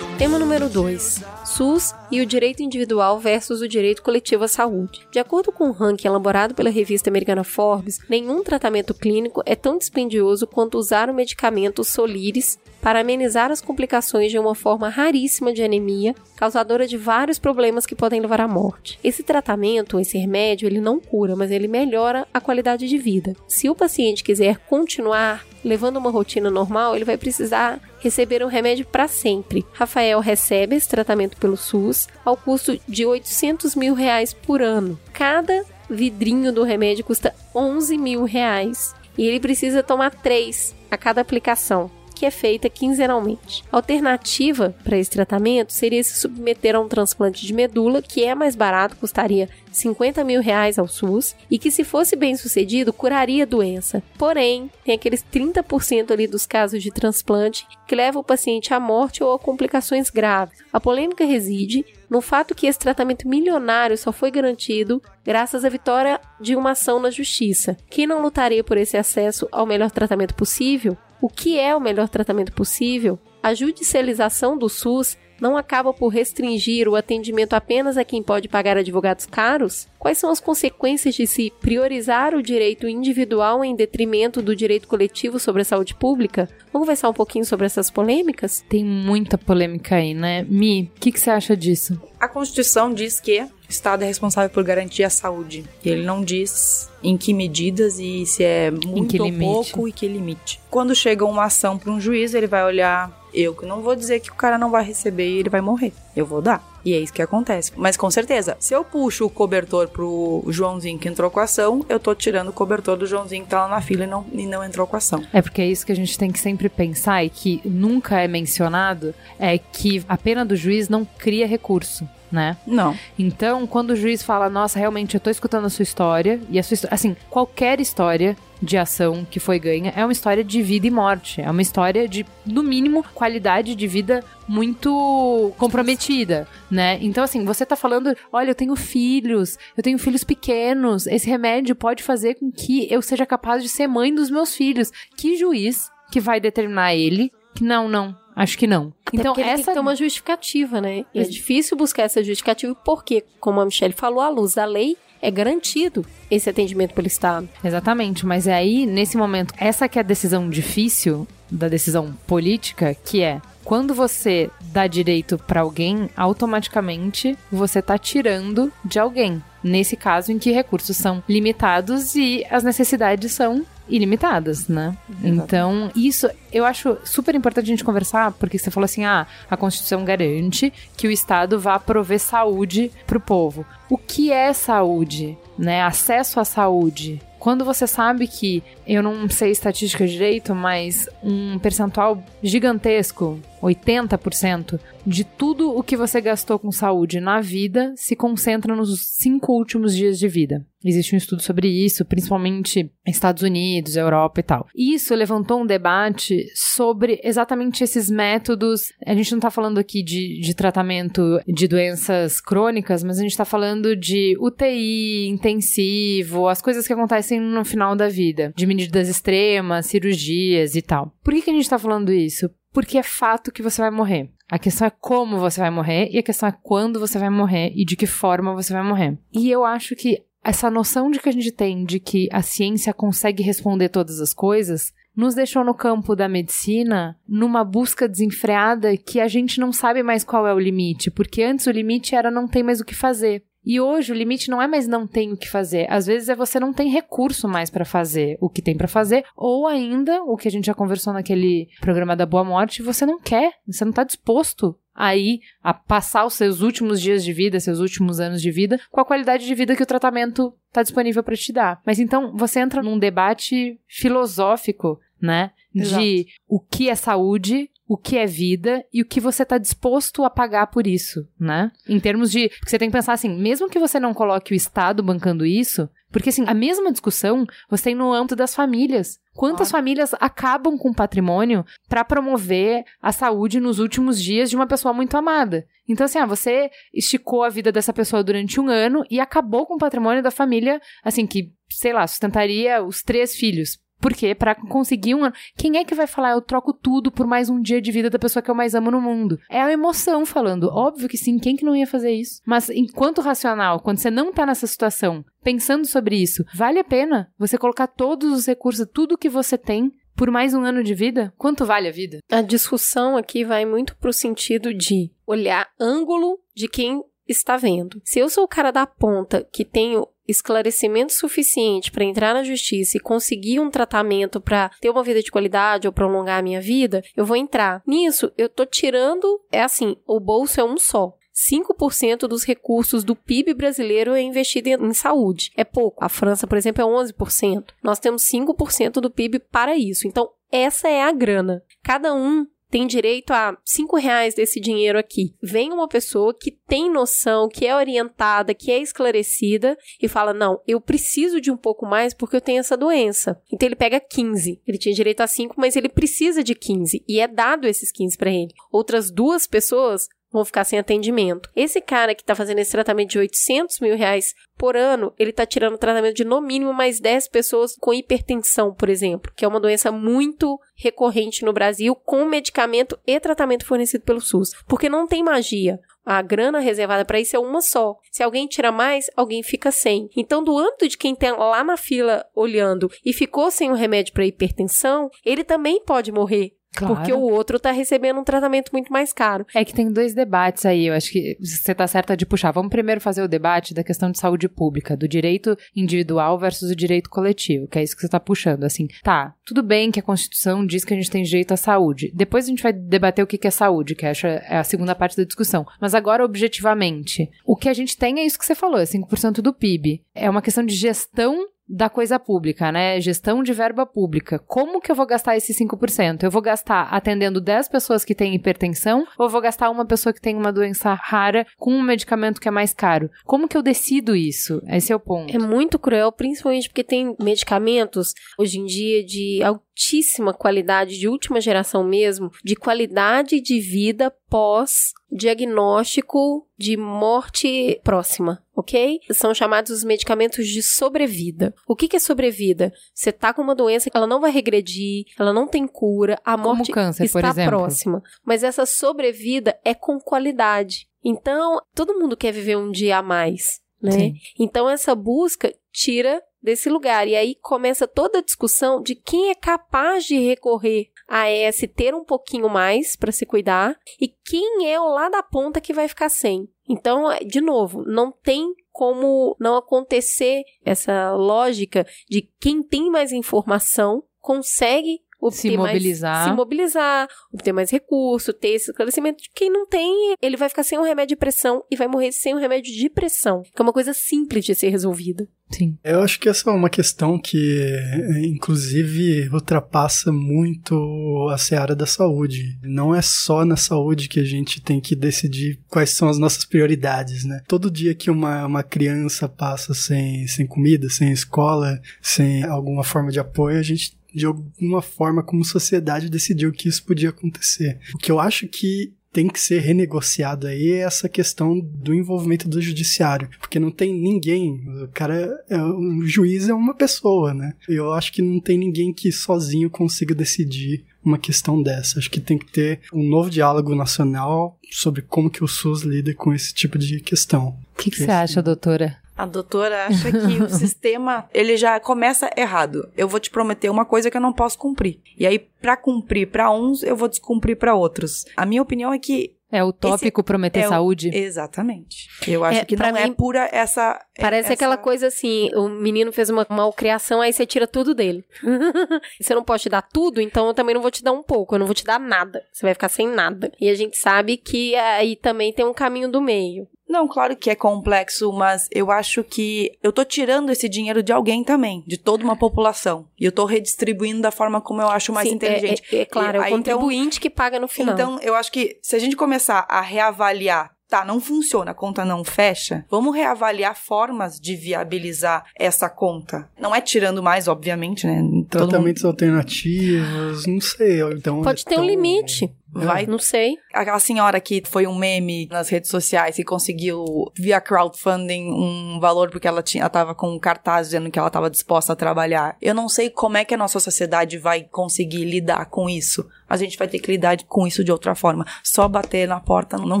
Speaker 1: Tema número 2. SUS e o direito individual versus o direito coletivo à saúde. De acordo com o um ranking elaborado pela revista americana Forbes, nenhum tratamento clínico é tão dispendioso quanto usar o medicamento Soliris para amenizar as complicações de uma forma raríssima de anemia, causadora de vários problemas que podem levar à morte. Esse tratamento, esse remédio, ele não cura, mas ele melhora a qualidade de vida. Se o paciente quiser continuar levando uma rotina normal, ele vai precisar receber um remédio para sempre. Rafael recebe esse tratamento pelo SUS ao custo de 800 mil reais por ano. Cada vidrinho do remédio custa 11 mil reais e ele precisa tomar três a cada aplicação que é feita quinzenalmente. A alternativa para esse tratamento seria se submeter a um transplante de medula, que é mais barato, custaria 50 mil reais ao SUS, e que, se fosse bem sucedido, curaria a doença. Porém, tem aqueles 30% ali dos casos de transplante que leva o paciente à morte ou a complicações graves. A polêmica reside no fato que esse tratamento milionário só foi garantido graças à vitória de uma ação na justiça. Quem não lutaria por esse acesso ao melhor tratamento possível o que é o melhor tratamento possível, a judicialização do SUS não acaba por restringir o atendimento apenas a quem pode pagar advogados caros? Quais são as consequências de se priorizar o direito individual em detrimento do direito coletivo sobre a saúde pública? Vamos conversar um pouquinho sobre essas polêmicas?
Speaker 2: Tem muita polêmica aí, né? Mi, o que, que você acha disso?
Speaker 5: A Constituição diz que Estado é responsável por garantir a saúde. E ele não diz em que medidas e se é muito ou pouco e que limite. Quando chega uma ação para um juiz, ele vai olhar. Eu que não vou dizer que o cara não vai receber e ele vai morrer. Eu vou dar. E é isso que acontece. Mas com certeza, se eu puxo o cobertor pro Joãozinho que entrou com a ação, eu tô tirando o cobertor do Joãozinho que tá lá na fila e não, e não entrou com a ação.
Speaker 2: É porque é isso que a gente tem que sempre pensar e que nunca é mencionado, é que a pena do juiz não cria recurso né?
Speaker 5: Não.
Speaker 2: Então, quando o juiz fala, nossa, realmente eu tô escutando a sua história, e a sua assim, qualquer história de ação que foi ganha é uma história de vida e morte. É uma história de, no mínimo, qualidade de vida muito comprometida, né? Então, assim, você tá falando, olha, eu tenho filhos, eu tenho filhos pequenos, esse remédio pode fazer com que eu seja capaz de ser mãe dos meus filhos. Que juiz que vai determinar ele que não, não, Acho que não.
Speaker 1: Até então, essa tem que ter uma justificativa, né? E é difícil buscar essa justificativa porque, como a Michelle falou, à luz da lei é garantido esse atendimento pelo Estado.
Speaker 2: Exatamente, mas é aí, nesse momento, essa que é a decisão difícil da decisão política, que é quando você dá direito para alguém, automaticamente você está tirando de alguém. Nesse caso em que recursos são limitados e as necessidades são ilimitadas, né? Então, isso eu acho super importante a gente conversar, porque você falou assim: ah, a Constituição garante que o Estado vá prover saúde para o povo. O que é saúde? Né? Acesso à saúde Quando você sabe que, eu não sei estatística direito, mas um percentual gigantesco, 80%, de tudo o que você gastou com saúde na vida se concentra nos cinco últimos dias de vida. Existe um estudo sobre isso, principalmente Estados Unidos, Europa e tal. Isso levantou um debate sobre exatamente esses métodos. A gente não está falando aqui de, de tratamento de doenças crônicas, mas a gente está falando de UTI, intensivo, as coisas que acontecem no final da vida, de medidas extremas, cirurgias e tal. Por que, que a gente está falando isso? Porque é fato que você vai morrer. A questão é como você vai morrer e a questão é quando você vai morrer e de que forma você vai morrer. E eu acho que essa noção de que a gente tem de que a ciência consegue responder todas as coisas nos deixou no campo da medicina numa busca desenfreada que a gente não sabe mais qual é o limite, porque antes o limite era não ter mais o que fazer. E hoje o limite não é mais não tem o que fazer. Às vezes é você não tem recurso mais para fazer o que tem para fazer, ou ainda, o que a gente já conversou naquele programa da Boa Morte, você não quer, você não tá disposto aí a passar os seus últimos dias de vida, seus últimos anos de vida, com a qualidade de vida que o tratamento está disponível para te dar. Mas então você entra num debate filosófico, né?
Speaker 5: Exato.
Speaker 2: De o que é saúde, o que é vida e o que você está disposto a pagar por isso, né? Em termos de. Porque você tem que pensar assim, mesmo que você não coloque o Estado bancando isso, porque assim, a mesma discussão você tem no âmbito das famílias. Quantas famílias acabam com patrimônio para promover a saúde nos últimos dias de uma pessoa muito amada? Então, assim, ah, você esticou a vida dessa pessoa durante um ano e acabou com o patrimônio da família, assim, que, sei lá, sustentaria os três filhos. Por quê? Pra conseguir um ano. Quem é que vai falar, eu troco tudo por mais um dia de vida da pessoa que eu mais amo no mundo? É a emoção falando. Óbvio que sim, quem que não ia fazer isso? Mas enquanto racional, quando você não tá nessa situação, pensando sobre isso, vale a pena você colocar todos os recursos, tudo que você tem, por mais um ano de vida? Quanto vale a vida?
Speaker 1: A discussão aqui vai muito pro sentido de olhar ângulo de quem está vendo. Se eu sou o cara da ponta que tenho esclarecimento suficiente para entrar na justiça e conseguir um tratamento para ter uma vida de qualidade ou prolongar a minha vida, eu vou entrar. Nisso, eu tô tirando, é assim, o bolso é um só. 5% dos recursos do PIB brasileiro é investido em, saúde. É pouco. A França, por exemplo, é 11%. Nós temos 5% do PIB para isso. Então, essa é a grana. Cada um tem direito a cinco reais desse dinheiro aqui. Vem uma pessoa que tem noção, que é orientada, que é esclarecida e fala: não, eu preciso de um pouco mais porque eu tenho essa doença. Então ele pega 15. Ele tinha direito a 5, mas ele precisa de 15 e é dado esses 15 para ele. Outras duas pessoas vão ficar sem atendimento. Esse cara que está fazendo esse tratamento de 800 mil reais por ano, ele está tirando tratamento de no mínimo mais 10 pessoas com hipertensão, por exemplo, que é uma doença muito recorrente no Brasil, com medicamento e tratamento fornecido pelo SUS. Porque não tem magia. A grana reservada para isso é uma só. Se alguém tira mais, alguém fica sem. Então, do âmbito de quem está lá na fila olhando e ficou sem o remédio para hipertensão, ele também pode morrer
Speaker 2: Claro.
Speaker 1: porque o outro tá recebendo um tratamento muito mais caro.
Speaker 2: É que tem dois debates aí, eu acho que você tá certa de puxar. Vamos primeiro fazer o debate da questão de saúde pública, do direito individual versus o direito coletivo, que é isso que você tá puxando. Assim, tá, tudo bem que a Constituição diz que a gente tem direito à saúde. Depois a gente vai debater o que é saúde, que acho é a segunda parte da discussão. Mas agora, objetivamente, o que a gente tem é isso que você falou, é 5% do PIB. É uma questão de gestão da coisa pública, né? Gestão de verba pública. Como que eu vou gastar esses 5%? Eu vou gastar atendendo 10 pessoas que têm hipertensão ou eu vou gastar uma pessoa que tem uma doença rara com um medicamento que é mais caro? Como que eu decido isso? Esse é o ponto.
Speaker 1: É muito cruel, principalmente porque tem medicamentos hoje em dia de altíssima qualidade, de última geração mesmo, de qualidade de vida pós diagnóstico de morte próxima, ok? São chamados os medicamentos de sobrevida. O que, que é sobrevida? Você tá com uma doença que ela não vai regredir, ela não tem cura, a morte
Speaker 2: câncer,
Speaker 1: está próxima. Mas essa sobrevida é com qualidade. Então, todo mundo quer viver um dia a mais, né?
Speaker 2: Sim.
Speaker 1: Então, essa busca tira desse lugar. E aí começa toda a discussão de quem é capaz de recorrer a esse ter um pouquinho mais para se cuidar e quem é o lá da ponta que vai ficar sem. Então, de novo, não tem como não acontecer essa lógica de quem tem mais informação consegue obter
Speaker 2: Se
Speaker 1: mais-
Speaker 2: mobilizar.
Speaker 1: se mobilizar, obter mais recurso, ter esse esclarecimento. Quem não tem, ele vai ficar sem um remédio de pressão e vai morrer sem um remédio de pressão, que é uma coisa simples de ser resolvida.
Speaker 2: Sim.
Speaker 6: Eu acho que essa é uma questão que, eh, inclusive, ultrapassa muito a seara da saúde. Não é só na saúde que a gente tem que decidir quais são as nossas prioridades, né? Todo dia que uma, uma criança passa sem, sem comida, sem escola, sem alguma forma de apoio, a gente de alguma forma, como sociedade, decidiu que isso podia acontecer. O que eu acho que tem que ser renegociado aí é essa questão do envolvimento do judiciário, porque não tem ninguém, o cara, é, um juiz é uma pessoa, né? Eu acho que não tem ninguém que sozinho consiga decidir uma questão dessa. Acho que tem que ter um novo diálogo nacional sobre como que o SUS lida com esse tipo de questão.
Speaker 2: O que, que você acha, doutora?
Speaker 5: A doutora acha que o *laughs* sistema, ele já começa errado. Eu vou te prometer uma coisa que eu não posso cumprir. E aí, pra cumprir pra uns, eu vou descumprir pra outros. A minha opinião é que
Speaker 2: É utópico prometer
Speaker 5: é o-
Speaker 2: saúde?
Speaker 5: Exatamente. Eu acho
Speaker 1: É,
Speaker 5: que não é
Speaker 1: mim,
Speaker 5: pura essa
Speaker 1: Parece
Speaker 5: essa-
Speaker 1: aquela coisa assim, o menino fez uma malcriação, aí você tira tudo dele. *laughs* você não pode te dar tudo, então eu também não vou te dar um pouco, eu não vou te dar nada. Você vai ficar sem nada. E a gente sabe que aí também tem um caminho do meio.
Speaker 5: Não, claro que é complexo, mas eu acho que eu tô tirando esse dinheiro de alguém também, de toda uma população. E eu tô redistribuindo da forma como eu acho mais
Speaker 1: Sim,
Speaker 5: inteligente.
Speaker 1: É, é- é claro, é o
Speaker 5: aí, então-
Speaker 1: contribuinte que paga no final.
Speaker 5: Então, eu acho que se a gente começar a reavaliar, tá, não funciona, a conta não fecha, vamos reavaliar formas de viabilizar essa conta. Não é tirando mais, obviamente, né? Todo
Speaker 6: Tratamentos alternativos, não sei. Então
Speaker 1: Pode
Speaker 6: é
Speaker 1: ter um
Speaker 6: tão-
Speaker 5: mundo
Speaker 1: limite.
Speaker 5: vai
Speaker 1: Não sei.
Speaker 5: Aquela senhora que foi um meme nas redes sociais e conseguiu, via crowdfunding, um valor porque ela tinha, ela tava com um cartaz dizendo que ela estava disposta a trabalhar. Eu não sei como é que a nossa sociedade vai conseguir lidar com isso. A gente vai ter que lidar com isso de outra forma. Só bater na porta não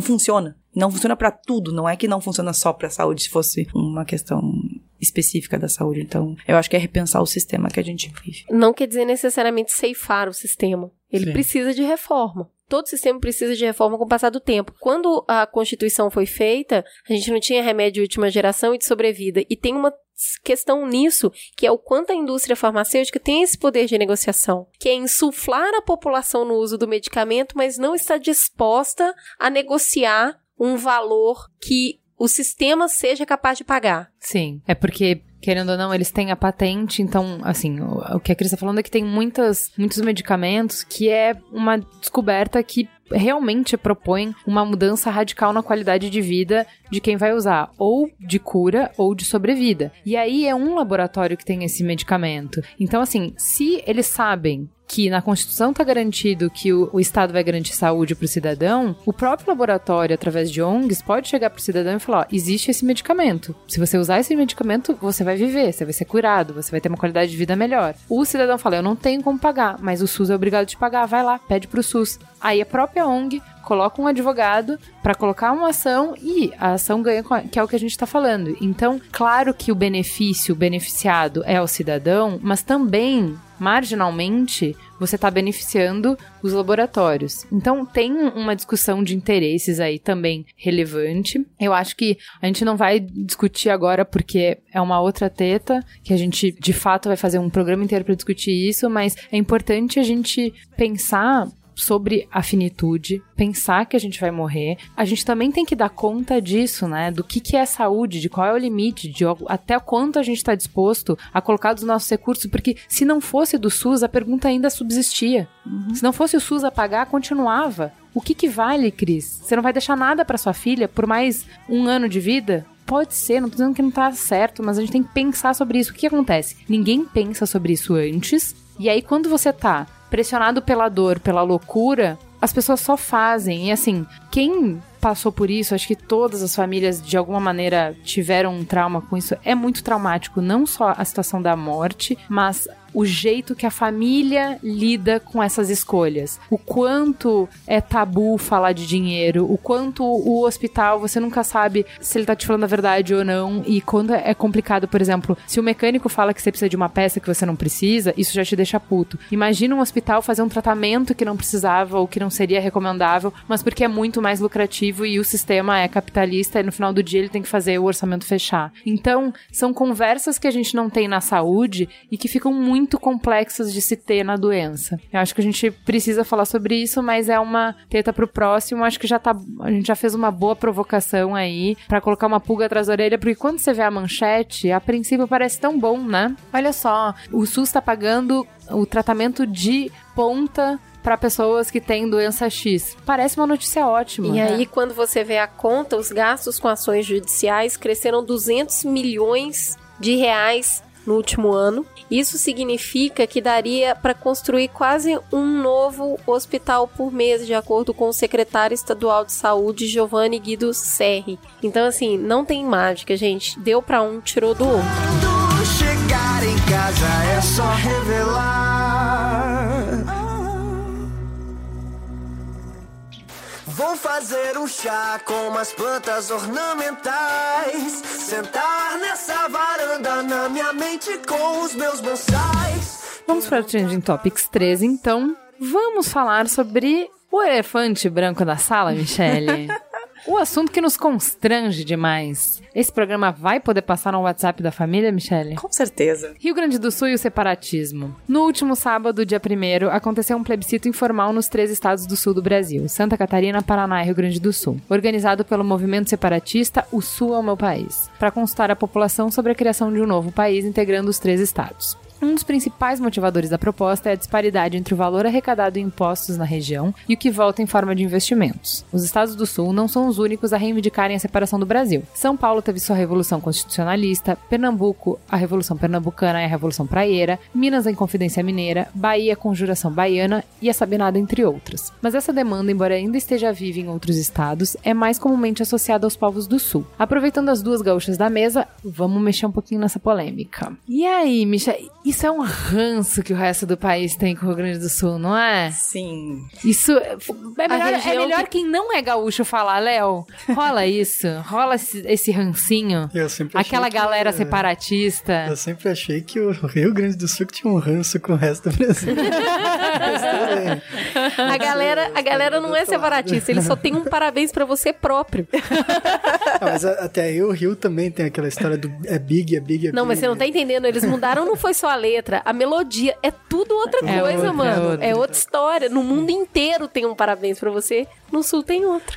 Speaker 5: funciona. Não funciona pra tudo. Não é que não funciona só pra saúde, se fosse uma questão específica da saúde. Então, eu acho que é repensar o sistema que a gente vive.
Speaker 1: Não quer dizer necessariamente ceifar o sistema. Ele
Speaker 6: Sim.
Speaker 1: precisa de reforma. Todo sistema precisa de reforma com o passar do tempo. Quando a Constituição foi feita, a gente não tinha remédio de última geração e de sobrevida. E tem uma questão nisso, que é o quanto a indústria farmacêutica tem esse poder de negociação, que é insuflar a população no uso do medicamento, mas não está disposta a negociar um valor que o sistema seja capaz de pagar.
Speaker 2: Sim, é porque, querendo ou não, eles têm a patente, então, assim, o, o que a Cris tá falando é que tem muitas, muitos medicamentos que é uma descoberta que realmente propõe uma mudança radical na qualidade de vida de quem vai usar, ou de cura ou de sobrevida. E aí é um laboratório que tem esse medicamento. Então, assim, se eles sabem que na Constituição está garantido que o, o Estado vai garantir saúde para o cidadão, o próprio laboratório, através de ONGs, pode chegar para o cidadão e falar: ó, existe esse medicamento. Se você usar esse medicamento, você vai viver, você vai ser curado, você vai ter uma qualidade de vida melhor. O cidadão fala: eu não tenho como pagar, mas o SUS é obrigado a te pagar, vai lá, pede para o SUS. Aí a própria ONG coloca um advogado para colocar uma ação e a ação ganha, que é o que a gente está falando. Então, claro que o benefício, beneficiado é o cidadão, mas também, marginalmente, você está beneficiando os laboratórios. Então, tem uma discussão de interesses aí também relevante. Eu acho que a gente não vai discutir agora porque é uma outra teta, que a gente de fato vai fazer um programa inteiro para discutir isso, mas é importante a gente pensar sobre a finitude, pensar que a gente vai morrer. A gente também tem que dar conta disso, né? Do que, que é saúde, de qual é o limite, de até quanto a gente está disposto a colocar dos nossos recursos, porque se não fosse do SUS, a pergunta ainda subsistia. Se não fosse o SUS a pagar, continuava. O que, que vale, Cris? Você não vai deixar nada para sua filha por mais um ano de vida? Pode ser, não tô dizendo que não tá certo, mas a gente tem que pensar sobre isso. O que acontece? Ninguém pensa sobre isso antes, e aí quando você tá pressionado pela dor, pela loucura, as pessoas só fazem. E assim, quem passou por isso, acho que todas as famílias de alguma maneira tiveram um trauma com isso, é muito traumático, não só a situação da morte, mas o jeito que a família lida com essas escolhas. O quanto é tabu falar de dinheiro, o quanto o hospital você nunca sabe se ele tá te falando a verdade ou não. E quando é complicado, por exemplo, se o mecânico fala que você precisa de uma peça que você não precisa, isso já te deixa puto. Imagina um hospital fazer um tratamento que não precisava ou que não seria recomendável, mas porque é muito mais lucrativo e o sistema é capitalista e no final do dia ele tem que fazer o orçamento fechar. Então, são conversas que a gente não tem na saúde e que ficam muito complexas de se ter na doença. Eu acho que a gente precisa falar sobre isso, mas é uma teta pro próximo. Acho que já tá, a gente já fez uma boa provocação aí para colocar uma pulga atrás da orelha, porque quando você vê a manchete, a princípio parece tão bom, né? Olha só, o SUS tá pagando o tratamento de ponta para pessoas que têm doença X. Parece uma notícia ótima.
Speaker 1: E aí, quando você vê a conta, os gastos com ações judiciais cresceram 200 milhões de reais no último ano. Isso significa que daria para construir quase um novo hospital por mês, de acordo com o secretário estadual de saúde, Giovanni Guido Serri. Então, assim, não tem mágica, gente. Deu para um, tirou do outro.
Speaker 7: Quando chegar em casa é só revelar. Vou fazer um chá com umas plantas ornamentais. Sentar nessa varanda na minha mente com os meus bonsais.
Speaker 2: Vamos para o Trending Topics 13, então. Vamos falar sobre o elefante branco da sala, Michele. *laughs* O assunto que nos constrange demais. Esse programa vai poder passar no WhatsApp da família, Michele?
Speaker 5: Com certeza.
Speaker 2: Rio Grande do Sul e o separatismo. No último sábado, dia 1 aconteceu um plebiscito informal nos três estados do sul do Brasil: Santa Catarina, Paraná e Rio Grande do Sul, organizado pelo movimento separatista O Sul é o Meu País, para consultar a população sobre a criação de um novo país integrando os três estados. Um dos principais motivadores da proposta é a disparidade entre o valor arrecadado em impostos na região e o que volta em forma de investimentos. Os estados do Sul não são os únicos a reivindicarem a separação do Brasil. São Paulo teve sua revolução constitucionalista, Pernambuco, a Revolução Pernambucana e a Revolução Praieira, Minas, a Inconfidência Mineira, Bahia, a Conjuração Baiana e a Sabinada, entre outras. Mas essa demanda, embora ainda esteja viva em outros estados, é mais comumente associada aos povos do Sul. Aproveitando as duas gaúchas da mesa, vamos mexer um pouquinho nessa polêmica. E aí, Micha, isso é um ranço que o resto do país tem com o Rio Grande do Sul, não é?
Speaker 5: Sim.
Speaker 2: Isso é melhor, é melhor quem não é gaúcho falar, Léo. Rola isso, rola esse, esse rancinho.
Speaker 6: Eu sempre achei
Speaker 2: Aquela
Speaker 6: que-
Speaker 2: galera separatista.
Speaker 6: Eu sempre achei que o Rio Grande do Sul que tinha um ranço com o resto do Brasil. *laughs*
Speaker 1: A galera, a galera não é separatista, ele só tem um parabéns pra você próprio.
Speaker 6: Ah, mas a- até aí o Rio também tem aquela história do é big, é big, é
Speaker 1: Não, mas
Speaker 6: big.
Speaker 1: você não tá entendendo. Eles mudaram, não foi só a letra, a melodia. É tudo outra
Speaker 2: É
Speaker 1: coisa,
Speaker 2: outra,
Speaker 1: mano.
Speaker 2: é outra.
Speaker 1: É outra história. No mundo inteiro tem um parabéns pra você, no sul tem outro.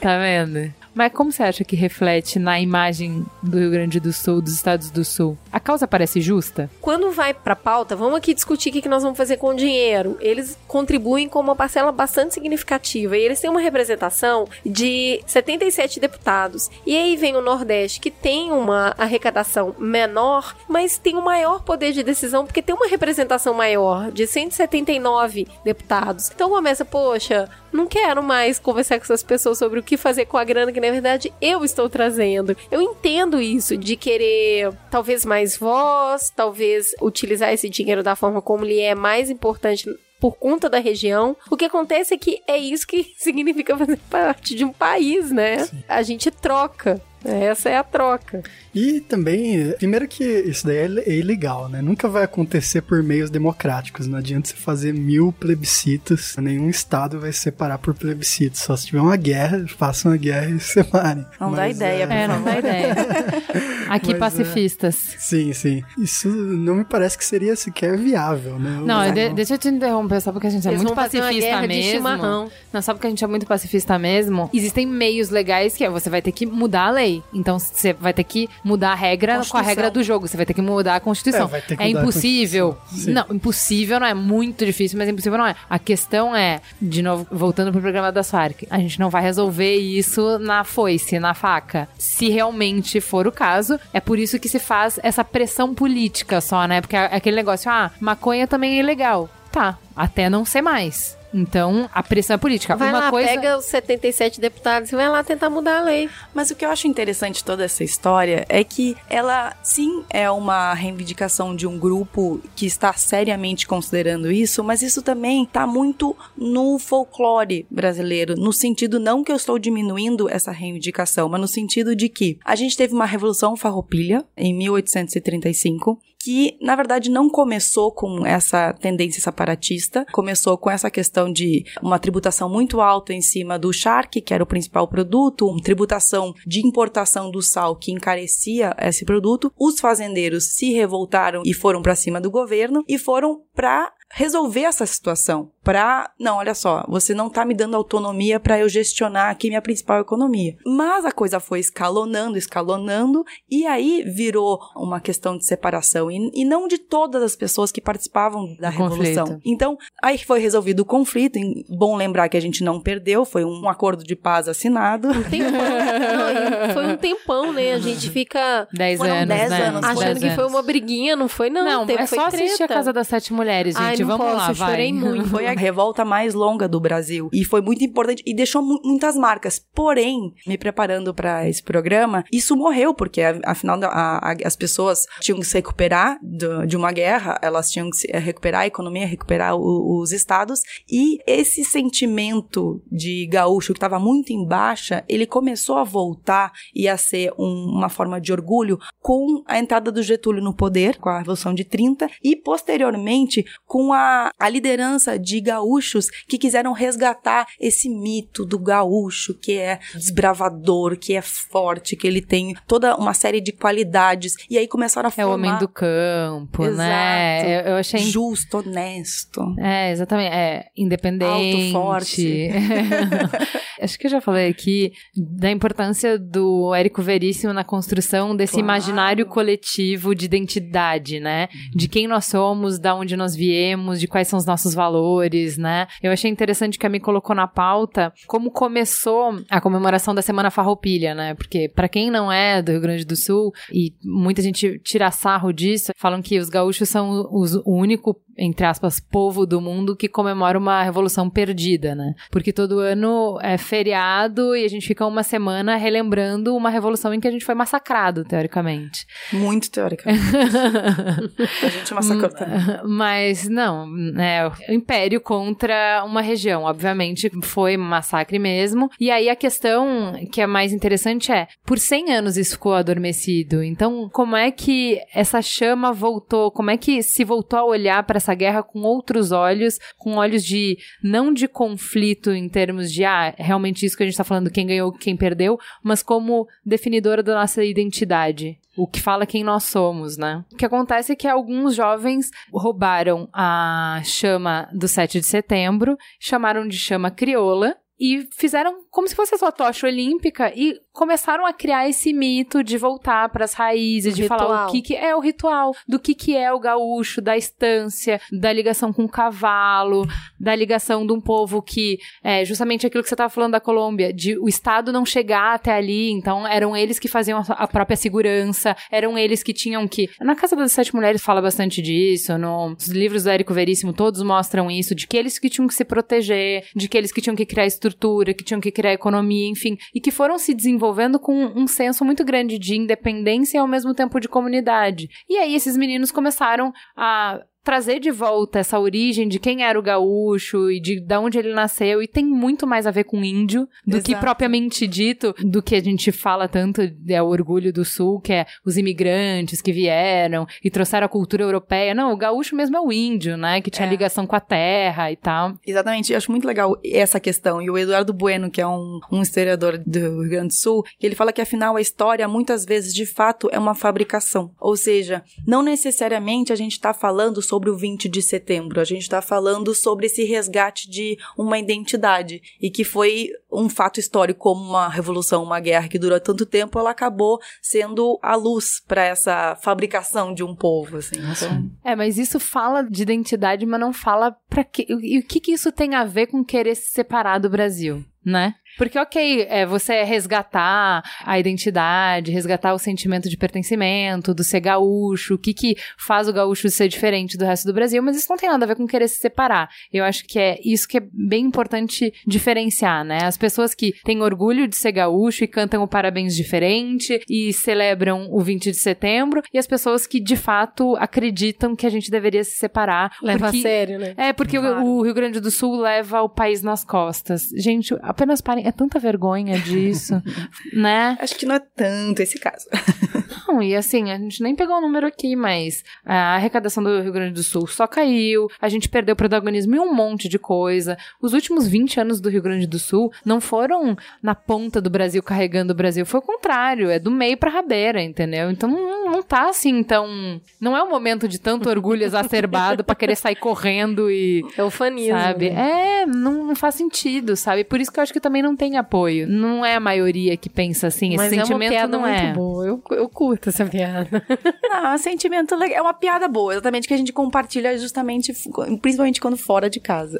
Speaker 2: Tá vendo? Mas como você acha que reflete na imagem do Rio Grande do Sul, dos Estados do Sul? A causa parece justa?
Speaker 1: Quando vai pra pauta, vamos aqui discutir o que que nós vamos fazer com o dinheiro. Eles contribuem com uma parcela bastante significativa e eles têm uma representação de 77 deputados. E aí vem o Nordeste, que tem uma arrecadação menor, mas tem um maior poder de decisão porque tem uma representação maior, de 179 deputados. Então começa, poxa, não quero mais conversar com essas pessoas sobre o que fazer com a grana que na verdade eu estou trazendo. Eu entendo isso de querer talvez mais voz, talvez utilizar esse dinheiro da forma como lhe é mais importante por conta da região. O que acontece é que é isso que *laughs* significa fazer parte de um país, né? A gente troca. Essa é a troca.
Speaker 6: E também, primeiro que isso daí é é ilegal, né? Nunca vai acontecer por meios democráticos. Não adianta você fazer mil plebiscitos. Nenhum estado vai se separar por plebiscito. Só se tiver uma guerra, façam uma guerra e *laughs* se separem.
Speaker 5: Não dá
Speaker 6: Mas,
Speaker 5: ideia,
Speaker 6: é,
Speaker 2: É, não dá ideia. *laughs* Aqui,
Speaker 6: Mas, é.
Speaker 2: pacifistas.
Speaker 6: Sim, sim. Isso não me parece que seria sequer viável, né?
Speaker 2: Não, de- deixa eu te interromper, só porque a gente é
Speaker 1: Eles
Speaker 2: muito
Speaker 1: fazer uma
Speaker 2: pacifista mesmo.
Speaker 1: chimarrão.
Speaker 2: Não, só porque a gente é muito pacifista mesmo. Existem meios legais que é, você vai ter que mudar a lei. Então você vai ter que mudar a regra com a regra do jogo. Você vai ter que mudar a Constituição.
Speaker 6: É,
Speaker 2: É impossível.
Speaker 6: Constituição.
Speaker 2: Não, impossível não é muito difícil, mas impossível não é. A questão é, de novo, voltando pro programa das Farc, a gente não vai resolver isso na foice, na faca. Se realmente for o caso, é por isso que se faz essa pressão política só, né? Porque é aquele negócio, ah, maconha também é ilegal. Tá, até não ser mais. Então, a pressão é política.
Speaker 1: Vai
Speaker 2: Uma
Speaker 1: lá,
Speaker 2: coisa...
Speaker 1: pega os 77 deputados e vai lá tentar mudar a lei.
Speaker 5: Mas o que eu acho interessante de toda essa história é que ela sim é uma reivindicação de um grupo que está seriamente considerando isso, mas isso também está muito no folclore brasileiro, no sentido não que eu estou diminuindo essa reivindicação, mas no sentido de que a gente teve uma revolução farroupilha em 1835 que, na verdade, não começou com essa tendência separatista, começou com essa questão de uma tributação muito alta em cima do charque, que era o principal produto, uma tributação de importação do sal que encarecia esse produto. Os fazendeiros se revoltaram e foram para cima do governo e foram para resolver essa situação. Pra, não, olha só, você não tá me dando autonomia para eu gestionar aqui minha principal economia. Mas a coisa foi escalonando, escalonando, e aí virou uma questão de separação. E, e não de todas as pessoas que participavam da revolução.
Speaker 2: conflito.
Speaker 5: Então, aí foi resolvido o conflito. e bom lembrar que a gente não perdeu, foi um acordo de paz assinado.
Speaker 1: Um tempão. Não, *laughs* foi um tempão, né? A gente fica
Speaker 2: 10
Speaker 5: Foram
Speaker 2: anos,
Speaker 5: 10
Speaker 2: né?
Speaker 5: anos,
Speaker 1: achando
Speaker 2: Dez
Speaker 1: que foi
Speaker 2: anos.
Speaker 1: uma briguinha, não foi não.
Speaker 2: Não,
Speaker 1: teve,
Speaker 2: é
Speaker 1: foi
Speaker 2: só assistir a
Speaker 1: treta.
Speaker 2: Casa das Sete Mulheres, gente.
Speaker 1: Ai, não
Speaker 2: Vamos
Speaker 1: posso,
Speaker 2: lá,
Speaker 1: eu
Speaker 2: vai.
Speaker 1: chorei muito. *laughs*
Speaker 5: Foi a revolta mais longa do Brasil e foi muito importante e deixou mu- muitas marcas. Porém, me preparando para esse programa, isso morreu porque afinal a- a- as pessoas tinham que se recuperar do- de uma guerra, elas tinham que se recuperar a economia, recuperar o- os estados e esse sentimento de gaúcho que estava muito em baixa, ele começou a voltar e a ser um- uma forma de orgulho com a entrada do Getúlio no poder, com a Revolução de 30 e posteriormente com a, a liderança de gaúchos que quiseram resgatar esse mito do gaúcho que é desbravador, que é forte, que ele tem toda uma série de qualidades e aí começaram a
Speaker 2: É o
Speaker 5: formar
Speaker 2: homem do campo,
Speaker 5: Exato.
Speaker 2: né? Eu, eu achei.
Speaker 5: justo, honesto.
Speaker 2: É, exatamente. É, independente.
Speaker 5: Alto, forte. *laughs* *laughs*
Speaker 2: Acho que eu já falei aqui da importância do Érico Veríssimo na construção desse
Speaker 5: Claro.
Speaker 2: imaginário coletivo de identidade, né? De quem nós somos, da onde nós viemos, de quais são os nossos valores, né? Eu achei interessante que a me colocou na pauta como começou a comemoração da Semana Farroupilha, né? Porque pra quem não é do Rio Grande do Sul e muita gente tira sarro disso, falam que os gaúchos são os, o único entre aspas, povo do mundo que comemora uma revolução perdida, né? Porque todo ano é feriado e a gente fica uma semana relembrando uma revolução em que a gente foi massacrado, teoricamente.
Speaker 5: Muito teoricamente. *laughs* a gente massacrou também.
Speaker 2: Mas não, né? O império contra uma região, obviamente, foi massacre mesmo. E aí a questão que é mais interessante é: por 100 anos isso ficou adormecido. Então, como é que essa chama voltou? Como é que se voltou a olhar para essa guerra com outros olhos, com olhos de não de conflito em termos de ah, realmente isso que a gente tá falando, quem ganhou, quem perdeu, mas como definidora da nossa identidade. O que fala quem nós somos, né? O que acontece é que alguns jovens roubaram a chama do 7 de setembro, chamaram de chama crioula e fizeram como se fosse a sua tocha olímpica e começaram a criar esse mito de voltar para as raízes,
Speaker 1: O
Speaker 2: de falar o
Speaker 1: ritual.
Speaker 2: que, que é o ritual, do que, que é o gaúcho, da estância, da ligação com o cavalo, da ligação de um povo que é justamente aquilo que você estava falando da Colômbia, de o Estado não chegar até ali, então eram eles que faziam a, própria segurança, eram eles que tinham que. Na Casa das Sete Mulheres fala bastante disso, no- nos livros do Érico Veríssimo todos mostram isso, de que eles que tinham que se proteger, de que eles que tinham que criar estrutura, que tinham que criar economia, enfim, e que foram se desenvolvendo com um senso muito grande de independência e ao mesmo tempo de comunidade. E aí esses meninos começaram a trazer de volta essa origem de quem era o gaúcho e de, de onde ele nasceu e tem muito mais a ver com índio do que
Speaker 5: Exato.
Speaker 2: propriamente dito do que a gente fala tanto é o orgulho do sul que é os imigrantes que vieram e trouxeram a cultura europeia não o gaúcho mesmo é o índio né que tinha
Speaker 5: É.
Speaker 2: ligação com a terra e tal
Speaker 5: Exatamente, eu acho muito legal essa questão. E o Eduardo Bueno, que é um, um historiador do Rio Grande do Sul, ele fala que afinal a história muitas vezes de fato é uma fabricação. Ou seja, não necessariamente a gente está falando sobre o 20 de setembro, a gente está falando sobre esse resgate de uma identidade. E que foi um fato histórico, como uma revolução, uma guerra que durou tanto tempo, ela acabou sendo a luz para essa fabricação de um povo. Assim. Então,
Speaker 2: É, mas isso fala de identidade, mas não fala pra quê. E o que, que isso tem a ver com querer se separar do Brasil, né? Porque, ok, é, você resgatar a identidade, resgatar o sentimento de pertencimento, do ser gaúcho, o que, que faz o gaúcho ser diferente do resto do Brasil, mas isso não tem nada a ver com querer se separar. Eu acho que é isso que é bem importante diferenciar, né? As pessoas que têm orgulho de ser gaúcho e cantam o parabéns diferente e celebram o 20 de setembro, e as pessoas que de fato acreditam que a gente deveria se separar.
Speaker 1: Leva
Speaker 2: porque-
Speaker 1: a sério, né?
Speaker 2: é, porque o-
Speaker 5: Claro.
Speaker 2: o Rio Grande do Sul leva o país nas costas. Gente, apenas parem. É tanta vergonha disso, *laughs* né?
Speaker 5: Acho que não é tanto esse caso. *laughs*
Speaker 2: Não, e assim, a gente nem pegou o número aqui, mas a arrecadação do Rio Grande do Sul só caiu, a gente perdeu protagonismo em um monte de coisa. Os últimos 20 anos do Rio Grande do Sul não foram na ponta do Brasil carregando o Brasil, foi o contrário, é do meio pra rabeira, entendeu? Então não, não tá assim, então. Não é um momento de tanto orgulho exacerbado pra querer sair correndo e.
Speaker 1: É o fanismo.
Speaker 2: Sabe?
Speaker 1: né?
Speaker 2: É, não, não faz sentido, sabe? Por isso que eu acho que também não tem apoio. Não é a maioria que pensa assim.
Speaker 1: Mas
Speaker 2: Esse
Speaker 1: é uma
Speaker 2: sentimento
Speaker 1: piada
Speaker 2: não é.
Speaker 1: muito boa. Eu, eu curto essa piada. *laughs*
Speaker 5: Não, é um sentimento legal. É uma piada boa, exatamente, que a gente compartilha justamente, principalmente quando fora de casa.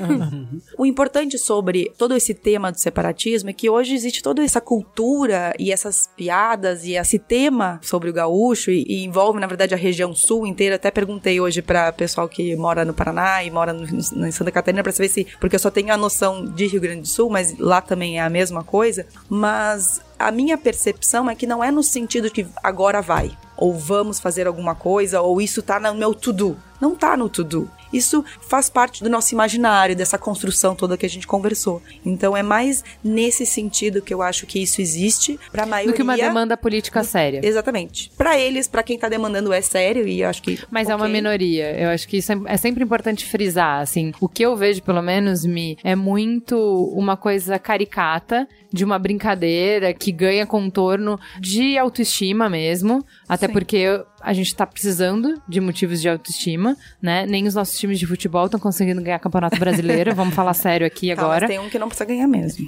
Speaker 5: *laughs* o importante sobre todo esse tema do separatismo é que hoje existe toda essa cultura e essas piadas e esse tema sobre o gaúcho e, e envolve, na verdade, a região sul inteira. Até perguntei hoje para pessoal que mora no Paraná e mora no, no, em Santa Catarina para saber se. Porque eu só tenho a noção de Rio Grande do Sul, mas lá também é a mesma coisa. Mas a minha percepção é que não é no sentido que agora vai, ou vamos fazer alguma coisa, ou isso tá no meu to-do. Não tá no to-do. Isso faz parte do nosso imaginário, dessa construção toda que a gente conversou. Então é mais nesse sentido que eu acho que isso existe pra maioria.
Speaker 2: Do que uma demanda política séria.
Speaker 5: Exatamente. Pra eles, pra quem tá demandando é sério e eu acho que
Speaker 2: Mas é uma minoria. Eu acho que isso é, é sempre importante frisar, assim. O que eu vejo, pelo menos, me é muito uma coisa caricata de uma brincadeira que ganha contorno de autoestima mesmo. Até
Speaker 5: Sim.
Speaker 2: porque a gente tá precisando de motivos de autoestima, né? Nem os nossos times de futebol estão conseguindo ganhar campeonato brasileiro. *laughs* Vamos falar sério aqui
Speaker 5: Tá,
Speaker 2: agora.
Speaker 5: mas tem um que não precisa ganhar mesmo.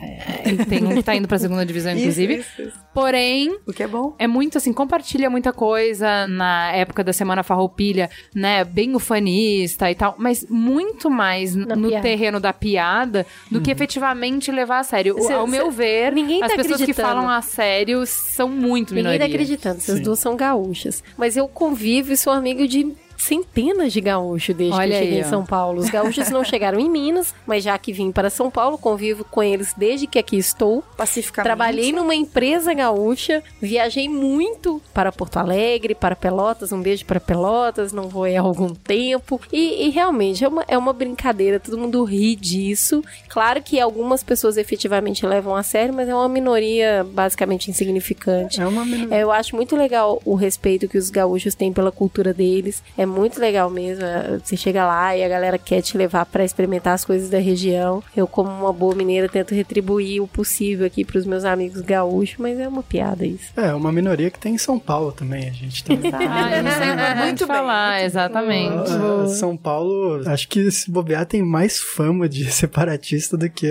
Speaker 2: Tem um que tá indo pra segunda divisão, inclusive.
Speaker 5: Isso, isso, isso.
Speaker 2: Porém,
Speaker 5: O que é bom.
Speaker 2: é muito assim, compartilha muita coisa na época da Semana Farroupilha, né? Bem ufanista e tal, mas muito mais no
Speaker 1: piada.
Speaker 2: terreno da piada do que efetivamente levar a sério.
Speaker 1: Cê-
Speaker 2: Ao meu
Speaker 1: cê- ninguém
Speaker 2: as
Speaker 1: tá
Speaker 2: pessoas que
Speaker 1: acreditando.
Speaker 2: falam a sério são muito
Speaker 1: Ninguém
Speaker 2: minoria.
Speaker 1: tá acreditando, essas
Speaker 6: Sim.
Speaker 1: duas são gaúchas. Mas eu convivo e sou amigo de centenas de gaúchos desde
Speaker 2: Olha
Speaker 1: que eu cheguei
Speaker 2: aí,
Speaker 1: em. São Paulo. Os gaúchos não chegaram em Minas, mas já que vim para São Paulo, convivo com eles desde que aqui estou.
Speaker 5: Pacificamente.
Speaker 1: Trabalhei numa empresa gaúcha, viajei muito para Porto Alegre, para Pelotas, um beijo para Pelotas, não vou aí há algum tempo. E, e realmente é uma, é uma brincadeira, todo mundo ri disso. Claro que algumas pessoas efetivamente levam a sério, mas é uma minoria basicamente insignificante.
Speaker 6: É uma minoria.
Speaker 1: É, eu acho muito legal o respeito que os gaúchos têm pela cultura deles. É muito legal mesmo. é, Você chega lá e a galera quer te levar pra experimentar as coisas da região. Eu, como uma boa mineira, tento retribuir o possível aqui pros meus amigos gaúchos, mas é uma piada isso.
Speaker 6: É, uma minoria que tem em São Paulo também. A gente tem. *laughs*
Speaker 2: Ah, é importante
Speaker 5: Muito bem,
Speaker 2: falar,
Speaker 5: muito
Speaker 2: exatamente.
Speaker 6: Ah, São Paulo, acho que se bobear tem mais fama de *laughs* separatista do que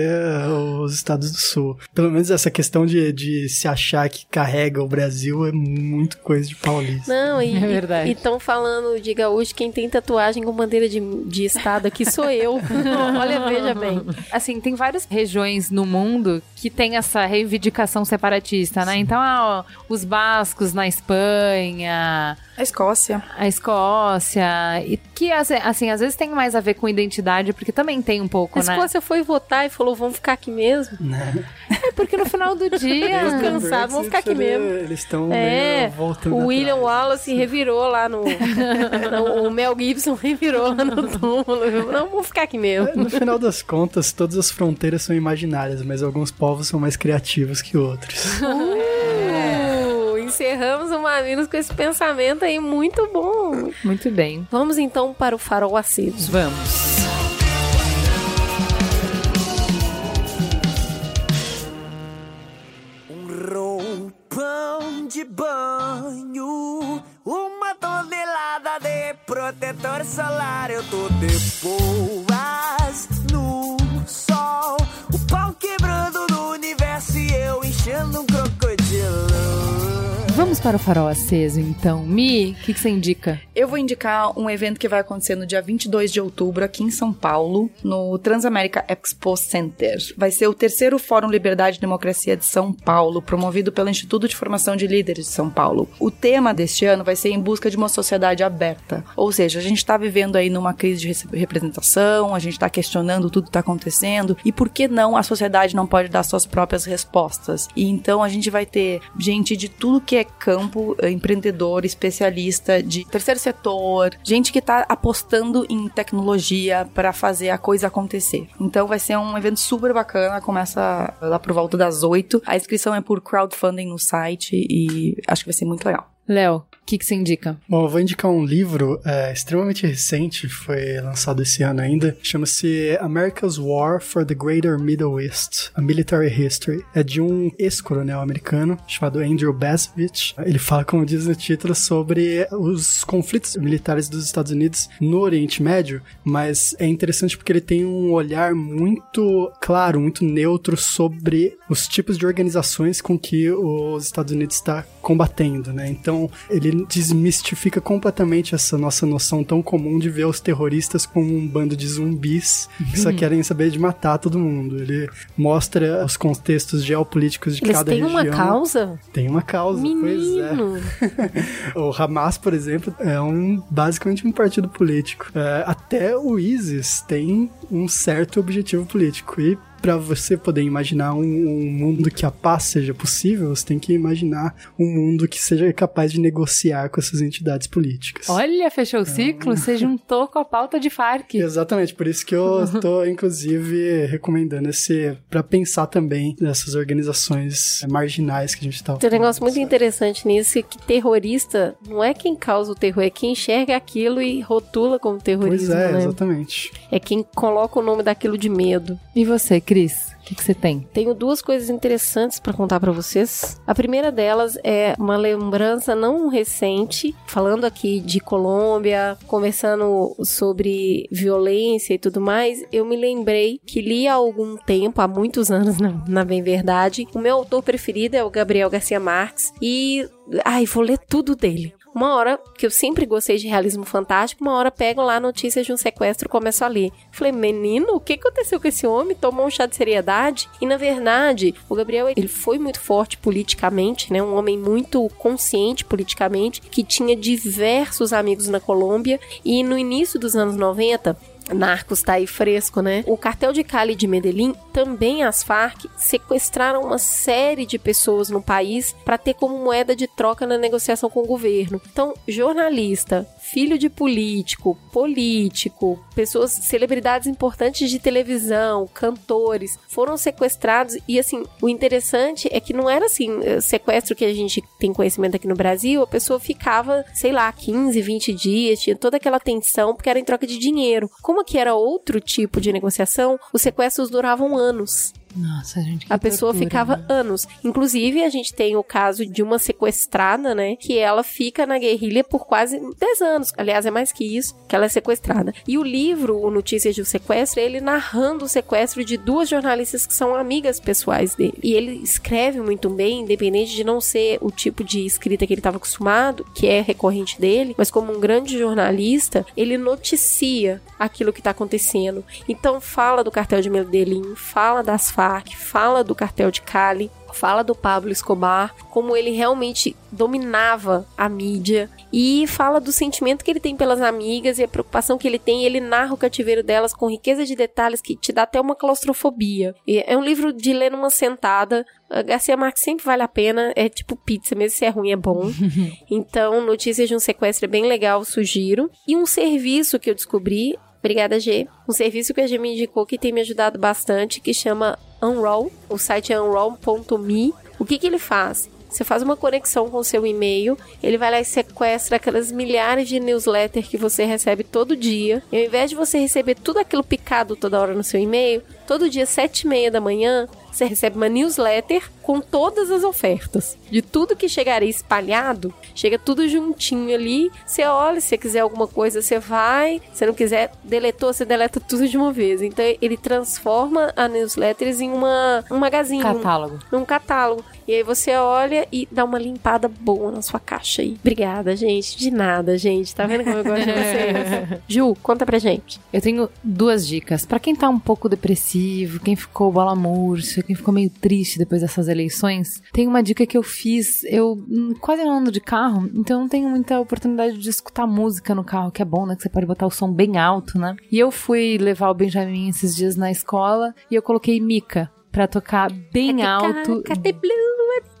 Speaker 6: os estados do sul. Pelo menos essa questão de, de se achar que carrega o Brasil é muito coisa de paulista.
Speaker 1: Não, e
Speaker 2: É verdade.
Speaker 1: estão falando de gaúcho, quem tem tatuagem com bandeira de, de estado aqui sou eu. *laughs* Olha, veja bem.
Speaker 2: Assim, tem várias regiões no mundo que tem essa reivindicação separatista, né? Então, ah, ó, os bascos na Espanha,
Speaker 5: A Escócia.
Speaker 2: a Escócia, e que assim, às vezes tem mais a ver com identidade, porque também tem um pouco,
Speaker 1: A
Speaker 2: né?
Speaker 1: Escócia foi votar e falou: vamos ficar aqui mesmo.
Speaker 2: É porque no final do *laughs* dia.
Speaker 1: Eles cansados, vamos ficar aqui mesmo.
Speaker 6: Eles estão
Speaker 1: É,
Speaker 6: meio voltando
Speaker 1: o William
Speaker 6: atrás.
Speaker 1: Wallace revirou lá no. *laughs* o Mel Gibson revirou lá no túmulo. Não, vamos ficar aqui mesmo.
Speaker 6: No final das contas, todas as fronteiras são imaginárias, mas alguns povos são mais criativos que outros. *laughs*
Speaker 1: Uh, encerramos o Mamilos com esse pensamento aí muito bom.
Speaker 2: Muito bem.
Speaker 1: Vamos então para o farol aceso.
Speaker 2: Vamos.
Speaker 7: Um roupão de banho, uma tonelada de protetor solar. Eu tô depois no sol, o pau quebrando no universo e eu enchendo um crocodilo.
Speaker 2: Vamos para o farol aceso, então. Mi, o que, você indica?
Speaker 5: Eu vou indicar um evento que vai acontecer no dia 22 de outubro aqui em São Paulo, no Transamérica Expo Center. Vai ser o terceiro Fórum Liberdade e Democracia de São Paulo, promovido pelo Instituto de Formação de Líderes de São Paulo. O tema deste ano vai ser em busca de uma sociedade aberta. Ou seja, a gente está vivendo aí numa crise de representação, a gente está questionando tudo que está acontecendo e por que não a sociedade não pode dar suas próprias respostas. E então a gente vai ter gente de tudo que é campo, eh, empreendedor, especialista de terceiro setor, gente que tá apostando em tecnologia para fazer a coisa acontecer. Então vai ser um evento super bacana, começa lá por volta das 8. A inscrição é por crowdfunding no site e acho que vai ser muito legal.
Speaker 2: Léo, o que, que você indica?
Speaker 6: Bom, eu vou indicar um livro é, extremamente recente, foi lançado esse ano ainda. Chama-se America's War for the Greater Middle East, A Military History. É de um ex-coronel americano chamado Andrew Basovich. Ele fala, como diz no título, sobre os conflitos militares dos Estados Unidos no Oriente Médio, mas é interessante porque ele tem um olhar muito claro, muito neutro sobre os tipos de organizações com que os Estados Unidos está combatendo, né? Então, ele desmistifica completamente essa nossa noção tão comum de ver os terroristas como um bando de zumbis que só querem saber de matar todo mundo. Ele mostra os contextos geopolíticos de
Speaker 1: Eles
Speaker 6: cada
Speaker 1: têm
Speaker 6: região.
Speaker 1: uma causa?
Speaker 6: Tem uma causa,
Speaker 1: Menino!
Speaker 6: pois é. *laughs* o Hamas, por exemplo, é um basicamente um partido político. É, até o ISIS tem um certo objetivo político. E para você poder imaginar um, um, mundo que a paz seja possível, você tem que imaginar um mundo que seja capaz de negociar com essas entidades políticas.
Speaker 2: Olha, fechou o ciclo? *laughs* Você juntou com a pauta de FARC.
Speaker 6: Exatamente, por isso que eu *laughs* estou, inclusive, recomendando esse para pensar também nessas organizações marginais que a gente está.
Speaker 1: Tem um negócio muito interessante nisso, que terrorista não é quem causa o terror, é quem enxerga aquilo e rotula como terrorismo,
Speaker 6: Pois é,
Speaker 1: né?
Speaker 6: exatamente.
Speaker 1: É quem coloca o nome daquilo de medo.
Speaker 2: E você, Cris? O que, que você tem?
Speaker 1: Tenho duas coisas interessantes para contar para vocês. A primeira delas é uma lembrança não recente, falando aqui de Colômbia, conversando sobre violência e tudo mais. Eu me lembrei que li há algum tempo, há muitos anos, *laughs* na, na bem verdade. O meu autor preferido é o Gabriel Garcia Marques e ai, vou ler tudo dele. Uma hora, que eu sempre gostei de realismo fantástico, uma hora pego lá notícias de um sequestro e começo a ler. Falei, menino, o que aconteceu com esse homem? Tomou um chá de seriedade? E na verdade, o Gabriel, ele foi muito forte politicamente, né? Um homem muito consciente politicamente, que tinha diversos amigos na Colômbia. E no início dos anos 90, Narcos tá aí fresco, né? O cartel de Cali de Medellín, também as Farc, sequestraram uma série de pessoas no país para ter como moeda de troca na negociação com o governo. Então, jornalista, filho de político, político, pessoas, celebridades importantes de televisão, cantores, foram sequestrados e assim, o interessante é que não era assim, sequestro que a gente tem conhecimento aqui no Brasil, a pessoa ficava, sei lá, 15, 20 dias, tinha toda aquela tensão porque era em troca de dinheiro. Como aqui era outro tipo de negociação, os sequestros duravam anos.
Speaker 2: Nossa, gente.
Speaker 1: A pessoa ficava
Speaker 2: né?
Speaker 1: anos. Inclusive, a gente tem o caso de uma sequestrada, né? Que ela fica na guerrilha por quase 10 anos. Aliás, é mais que isso, que ela é sequestrada. E o livro, o Notícias de um Sequestro, ele narrando o sequestro de duas jornalistas que são amigas pessoais dele. E ele escreve muito bem, independente de não ser o tipo de escrita que ele estava acostumado, que é recorrente dele, mas como um grande jornalista, ele noticia aquilo que está acontecendo. Então, fala do cartel de Medellín, fala das Farc, fala do cartel de Cali, fala do Pablo Escobar, como ele realmente dominava a mídia e fala do sentimento que ele tem pelas amigas e a preocupação que ele tem. Ele narra o cativeiro delas com riqueza de detalhes que te dá até uma claustrofobia. E é um livro de ler numa sentada. A Garcia Marques sempre vale a pena, é tipo pizza, mesmo se é ruim é bom. *laughs* então, Notícias de um Sequestro é bem legal, sugiro. E um serviço que eu descobri Obrigada, G. Um serviço que a G me indicou que tem me ajudado bastante, que chama Unroll. O site é unroll.me. O que, que ele faz? Você faz uma conexão com o seu e-mail, ele vai lá e sequestra aquelas milhares de newsletters que você recebe todo dia. E ao invés de você receber tudo aquilo picado toda hora no seu e-mail, todo dia, sete e meia da manhã, você recebe uma newsletter com todas as ofertas. De tudo que chegaria espalhado, chega tudo juntinho ali. Você olha, se você quiser alguma coisa, você vai. Se não quiser, deletou, você deleta tudo de uma vez. Então ele transforma a newsletters em uma, um magazine.
Speaker 2: Catálogo.
Speaker 1: Um, num catálogo. E aí você olha e dá uma limpada boa na sua caixa aí. Obrigada, gente. De nada, gente. Tá vendo como eu gosto de vocês? *laughs* Ju, conta pra gente.
Speaker 2: Eu tenho duas dicas. Pra quem tá um pouco depressivo, quem ficou bola murcha, quem ficou meio triste depois dessas eleições, tem uma dica que eu fiz. Eu hum, quase não ando de carro, então não tenho muita oportunidade de escutar música no carro, que é bom, né? Que você pode botar o som bem alto, né? E eu fui levar o Benjamin esses dias na escola e eu coloquei Mika pra tocar bem alto.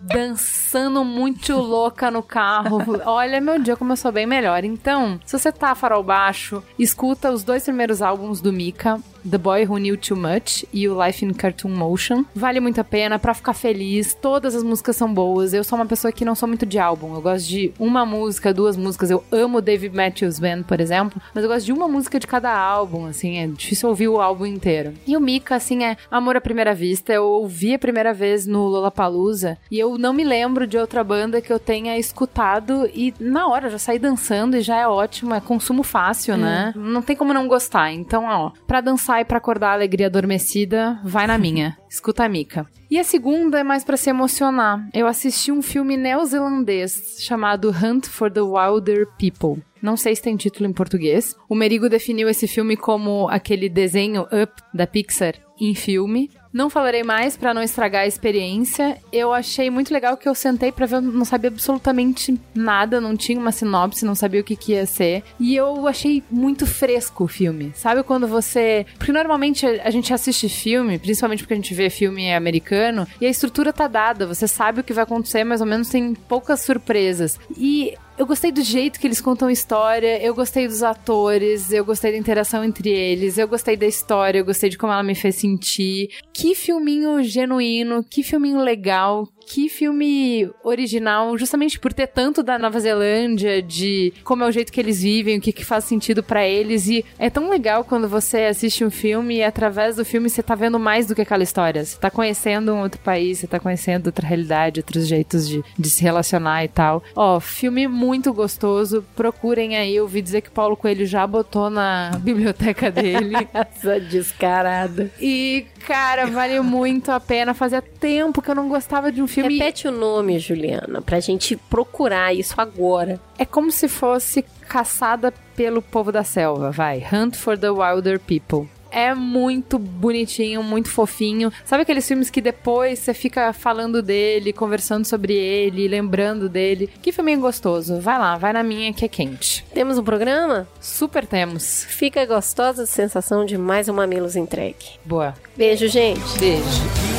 Speaker 2: Dançando muito louca no carro. *laughs* Olha, meu dia como eu sou bem melhor. Então, se você tá farol baixo, escuta os dois primeiros álbuns do Mika. The Boy Who Knew Too Much e o Life in Cartoon Motion. Vale muito a pena pra ficar feliz. Todas as músicas são boas. Eu sou uma pessoa que não sou muito de álbum. Eu gosto de uma música, duas músicas. Eu amo David Matthews Band, por exemplo, mas eu gosto de uma música de cada álbum, assim, é difícil ouvir o álbum inteiro. E o Mika, assim, é amor à primeira vista. Eu ouvi a primeira vez no Lollapalooza e eu não me lembro de outra banda que eu tenha escutado e na hora já saí dançando e já é ótimo, é consumo fácil, né? Não tem como não gostar. Então, ó, pra dançar e pra acordar a alegria adormecida, vai na minha. *laughs* Escuta a Mika. E a segunda é mais pra se emocionar. Eu assisti um filme neozelandês chamado Hunt for the Wilder People. Não sei se tem título em português. O Merigo definiu esse filme como aquele desenho Up da Pixar em filme. Não falarei mais pra não estragar a experiência. Eu achei muito legal que eu sentei pra ver, não sabia absolutamente nada, não tinha uma sinopse, não sabia o que, que ia ser. E eu achei muito fresco o filme. Sabe quando você. Porque normalmente a gente assiste filme, principalmente porque a gente vê filme americano, e a estrutura tá dada, você sabe o que vai acontecer, mais ou menos tem poucas surpresas. E eu gostei do jeito que eles contam história, eu gostei dos atores, eu gostei da interação entre eles, eu gostei da história, eu gostei de como ela me fez sentir. Que filminho genuíno, que filminho legal, que filme original, justamente por ter tanto da Nova Zelândia, de como é o jeito que eles vivem, o que, que faz sentido pra eles. E é tão legal quando você assiste um filme e através do filme você tá vendo mais do que aquela história. Você tá conhecendo um outro país, você tá conhecendo outra realidade, outros jeitos de, de se relacionar e tal. Ó, filme muito gostoso. Procurem aí. Eu ouvi dizer que Paulo Coelho já botou na *laughs* biblioteca dele. *laughs*
Speaker 1: Essa descarada.
Speaker 2: E, cara, vale muito a pena. Fazia tempo que eu não gostava de um filme.
Speaker 1: Repete o nome, Juliana, pra gente procurar isso agora.
Speaker 2: É como se fosse caçada pelo povo da selva, vai. Hunt for the Wilder People. É muito bonitinho, muito fofinho. Sabe aqueles filmes que depois você fica falando dele, conversando sobre ele, lembrando dele? Que filminho gostoso. Vai lá, vai na minha que é quente.
Speaker 1: Temos um programa?
Speaker 2: Super temos.
Speaker 1: Fica gostosa a sensação de mais um Mamilos entregue.
Speaker 2: Boa.
Speaker 1: Beijo, gente.
Speaker 2: Beijo.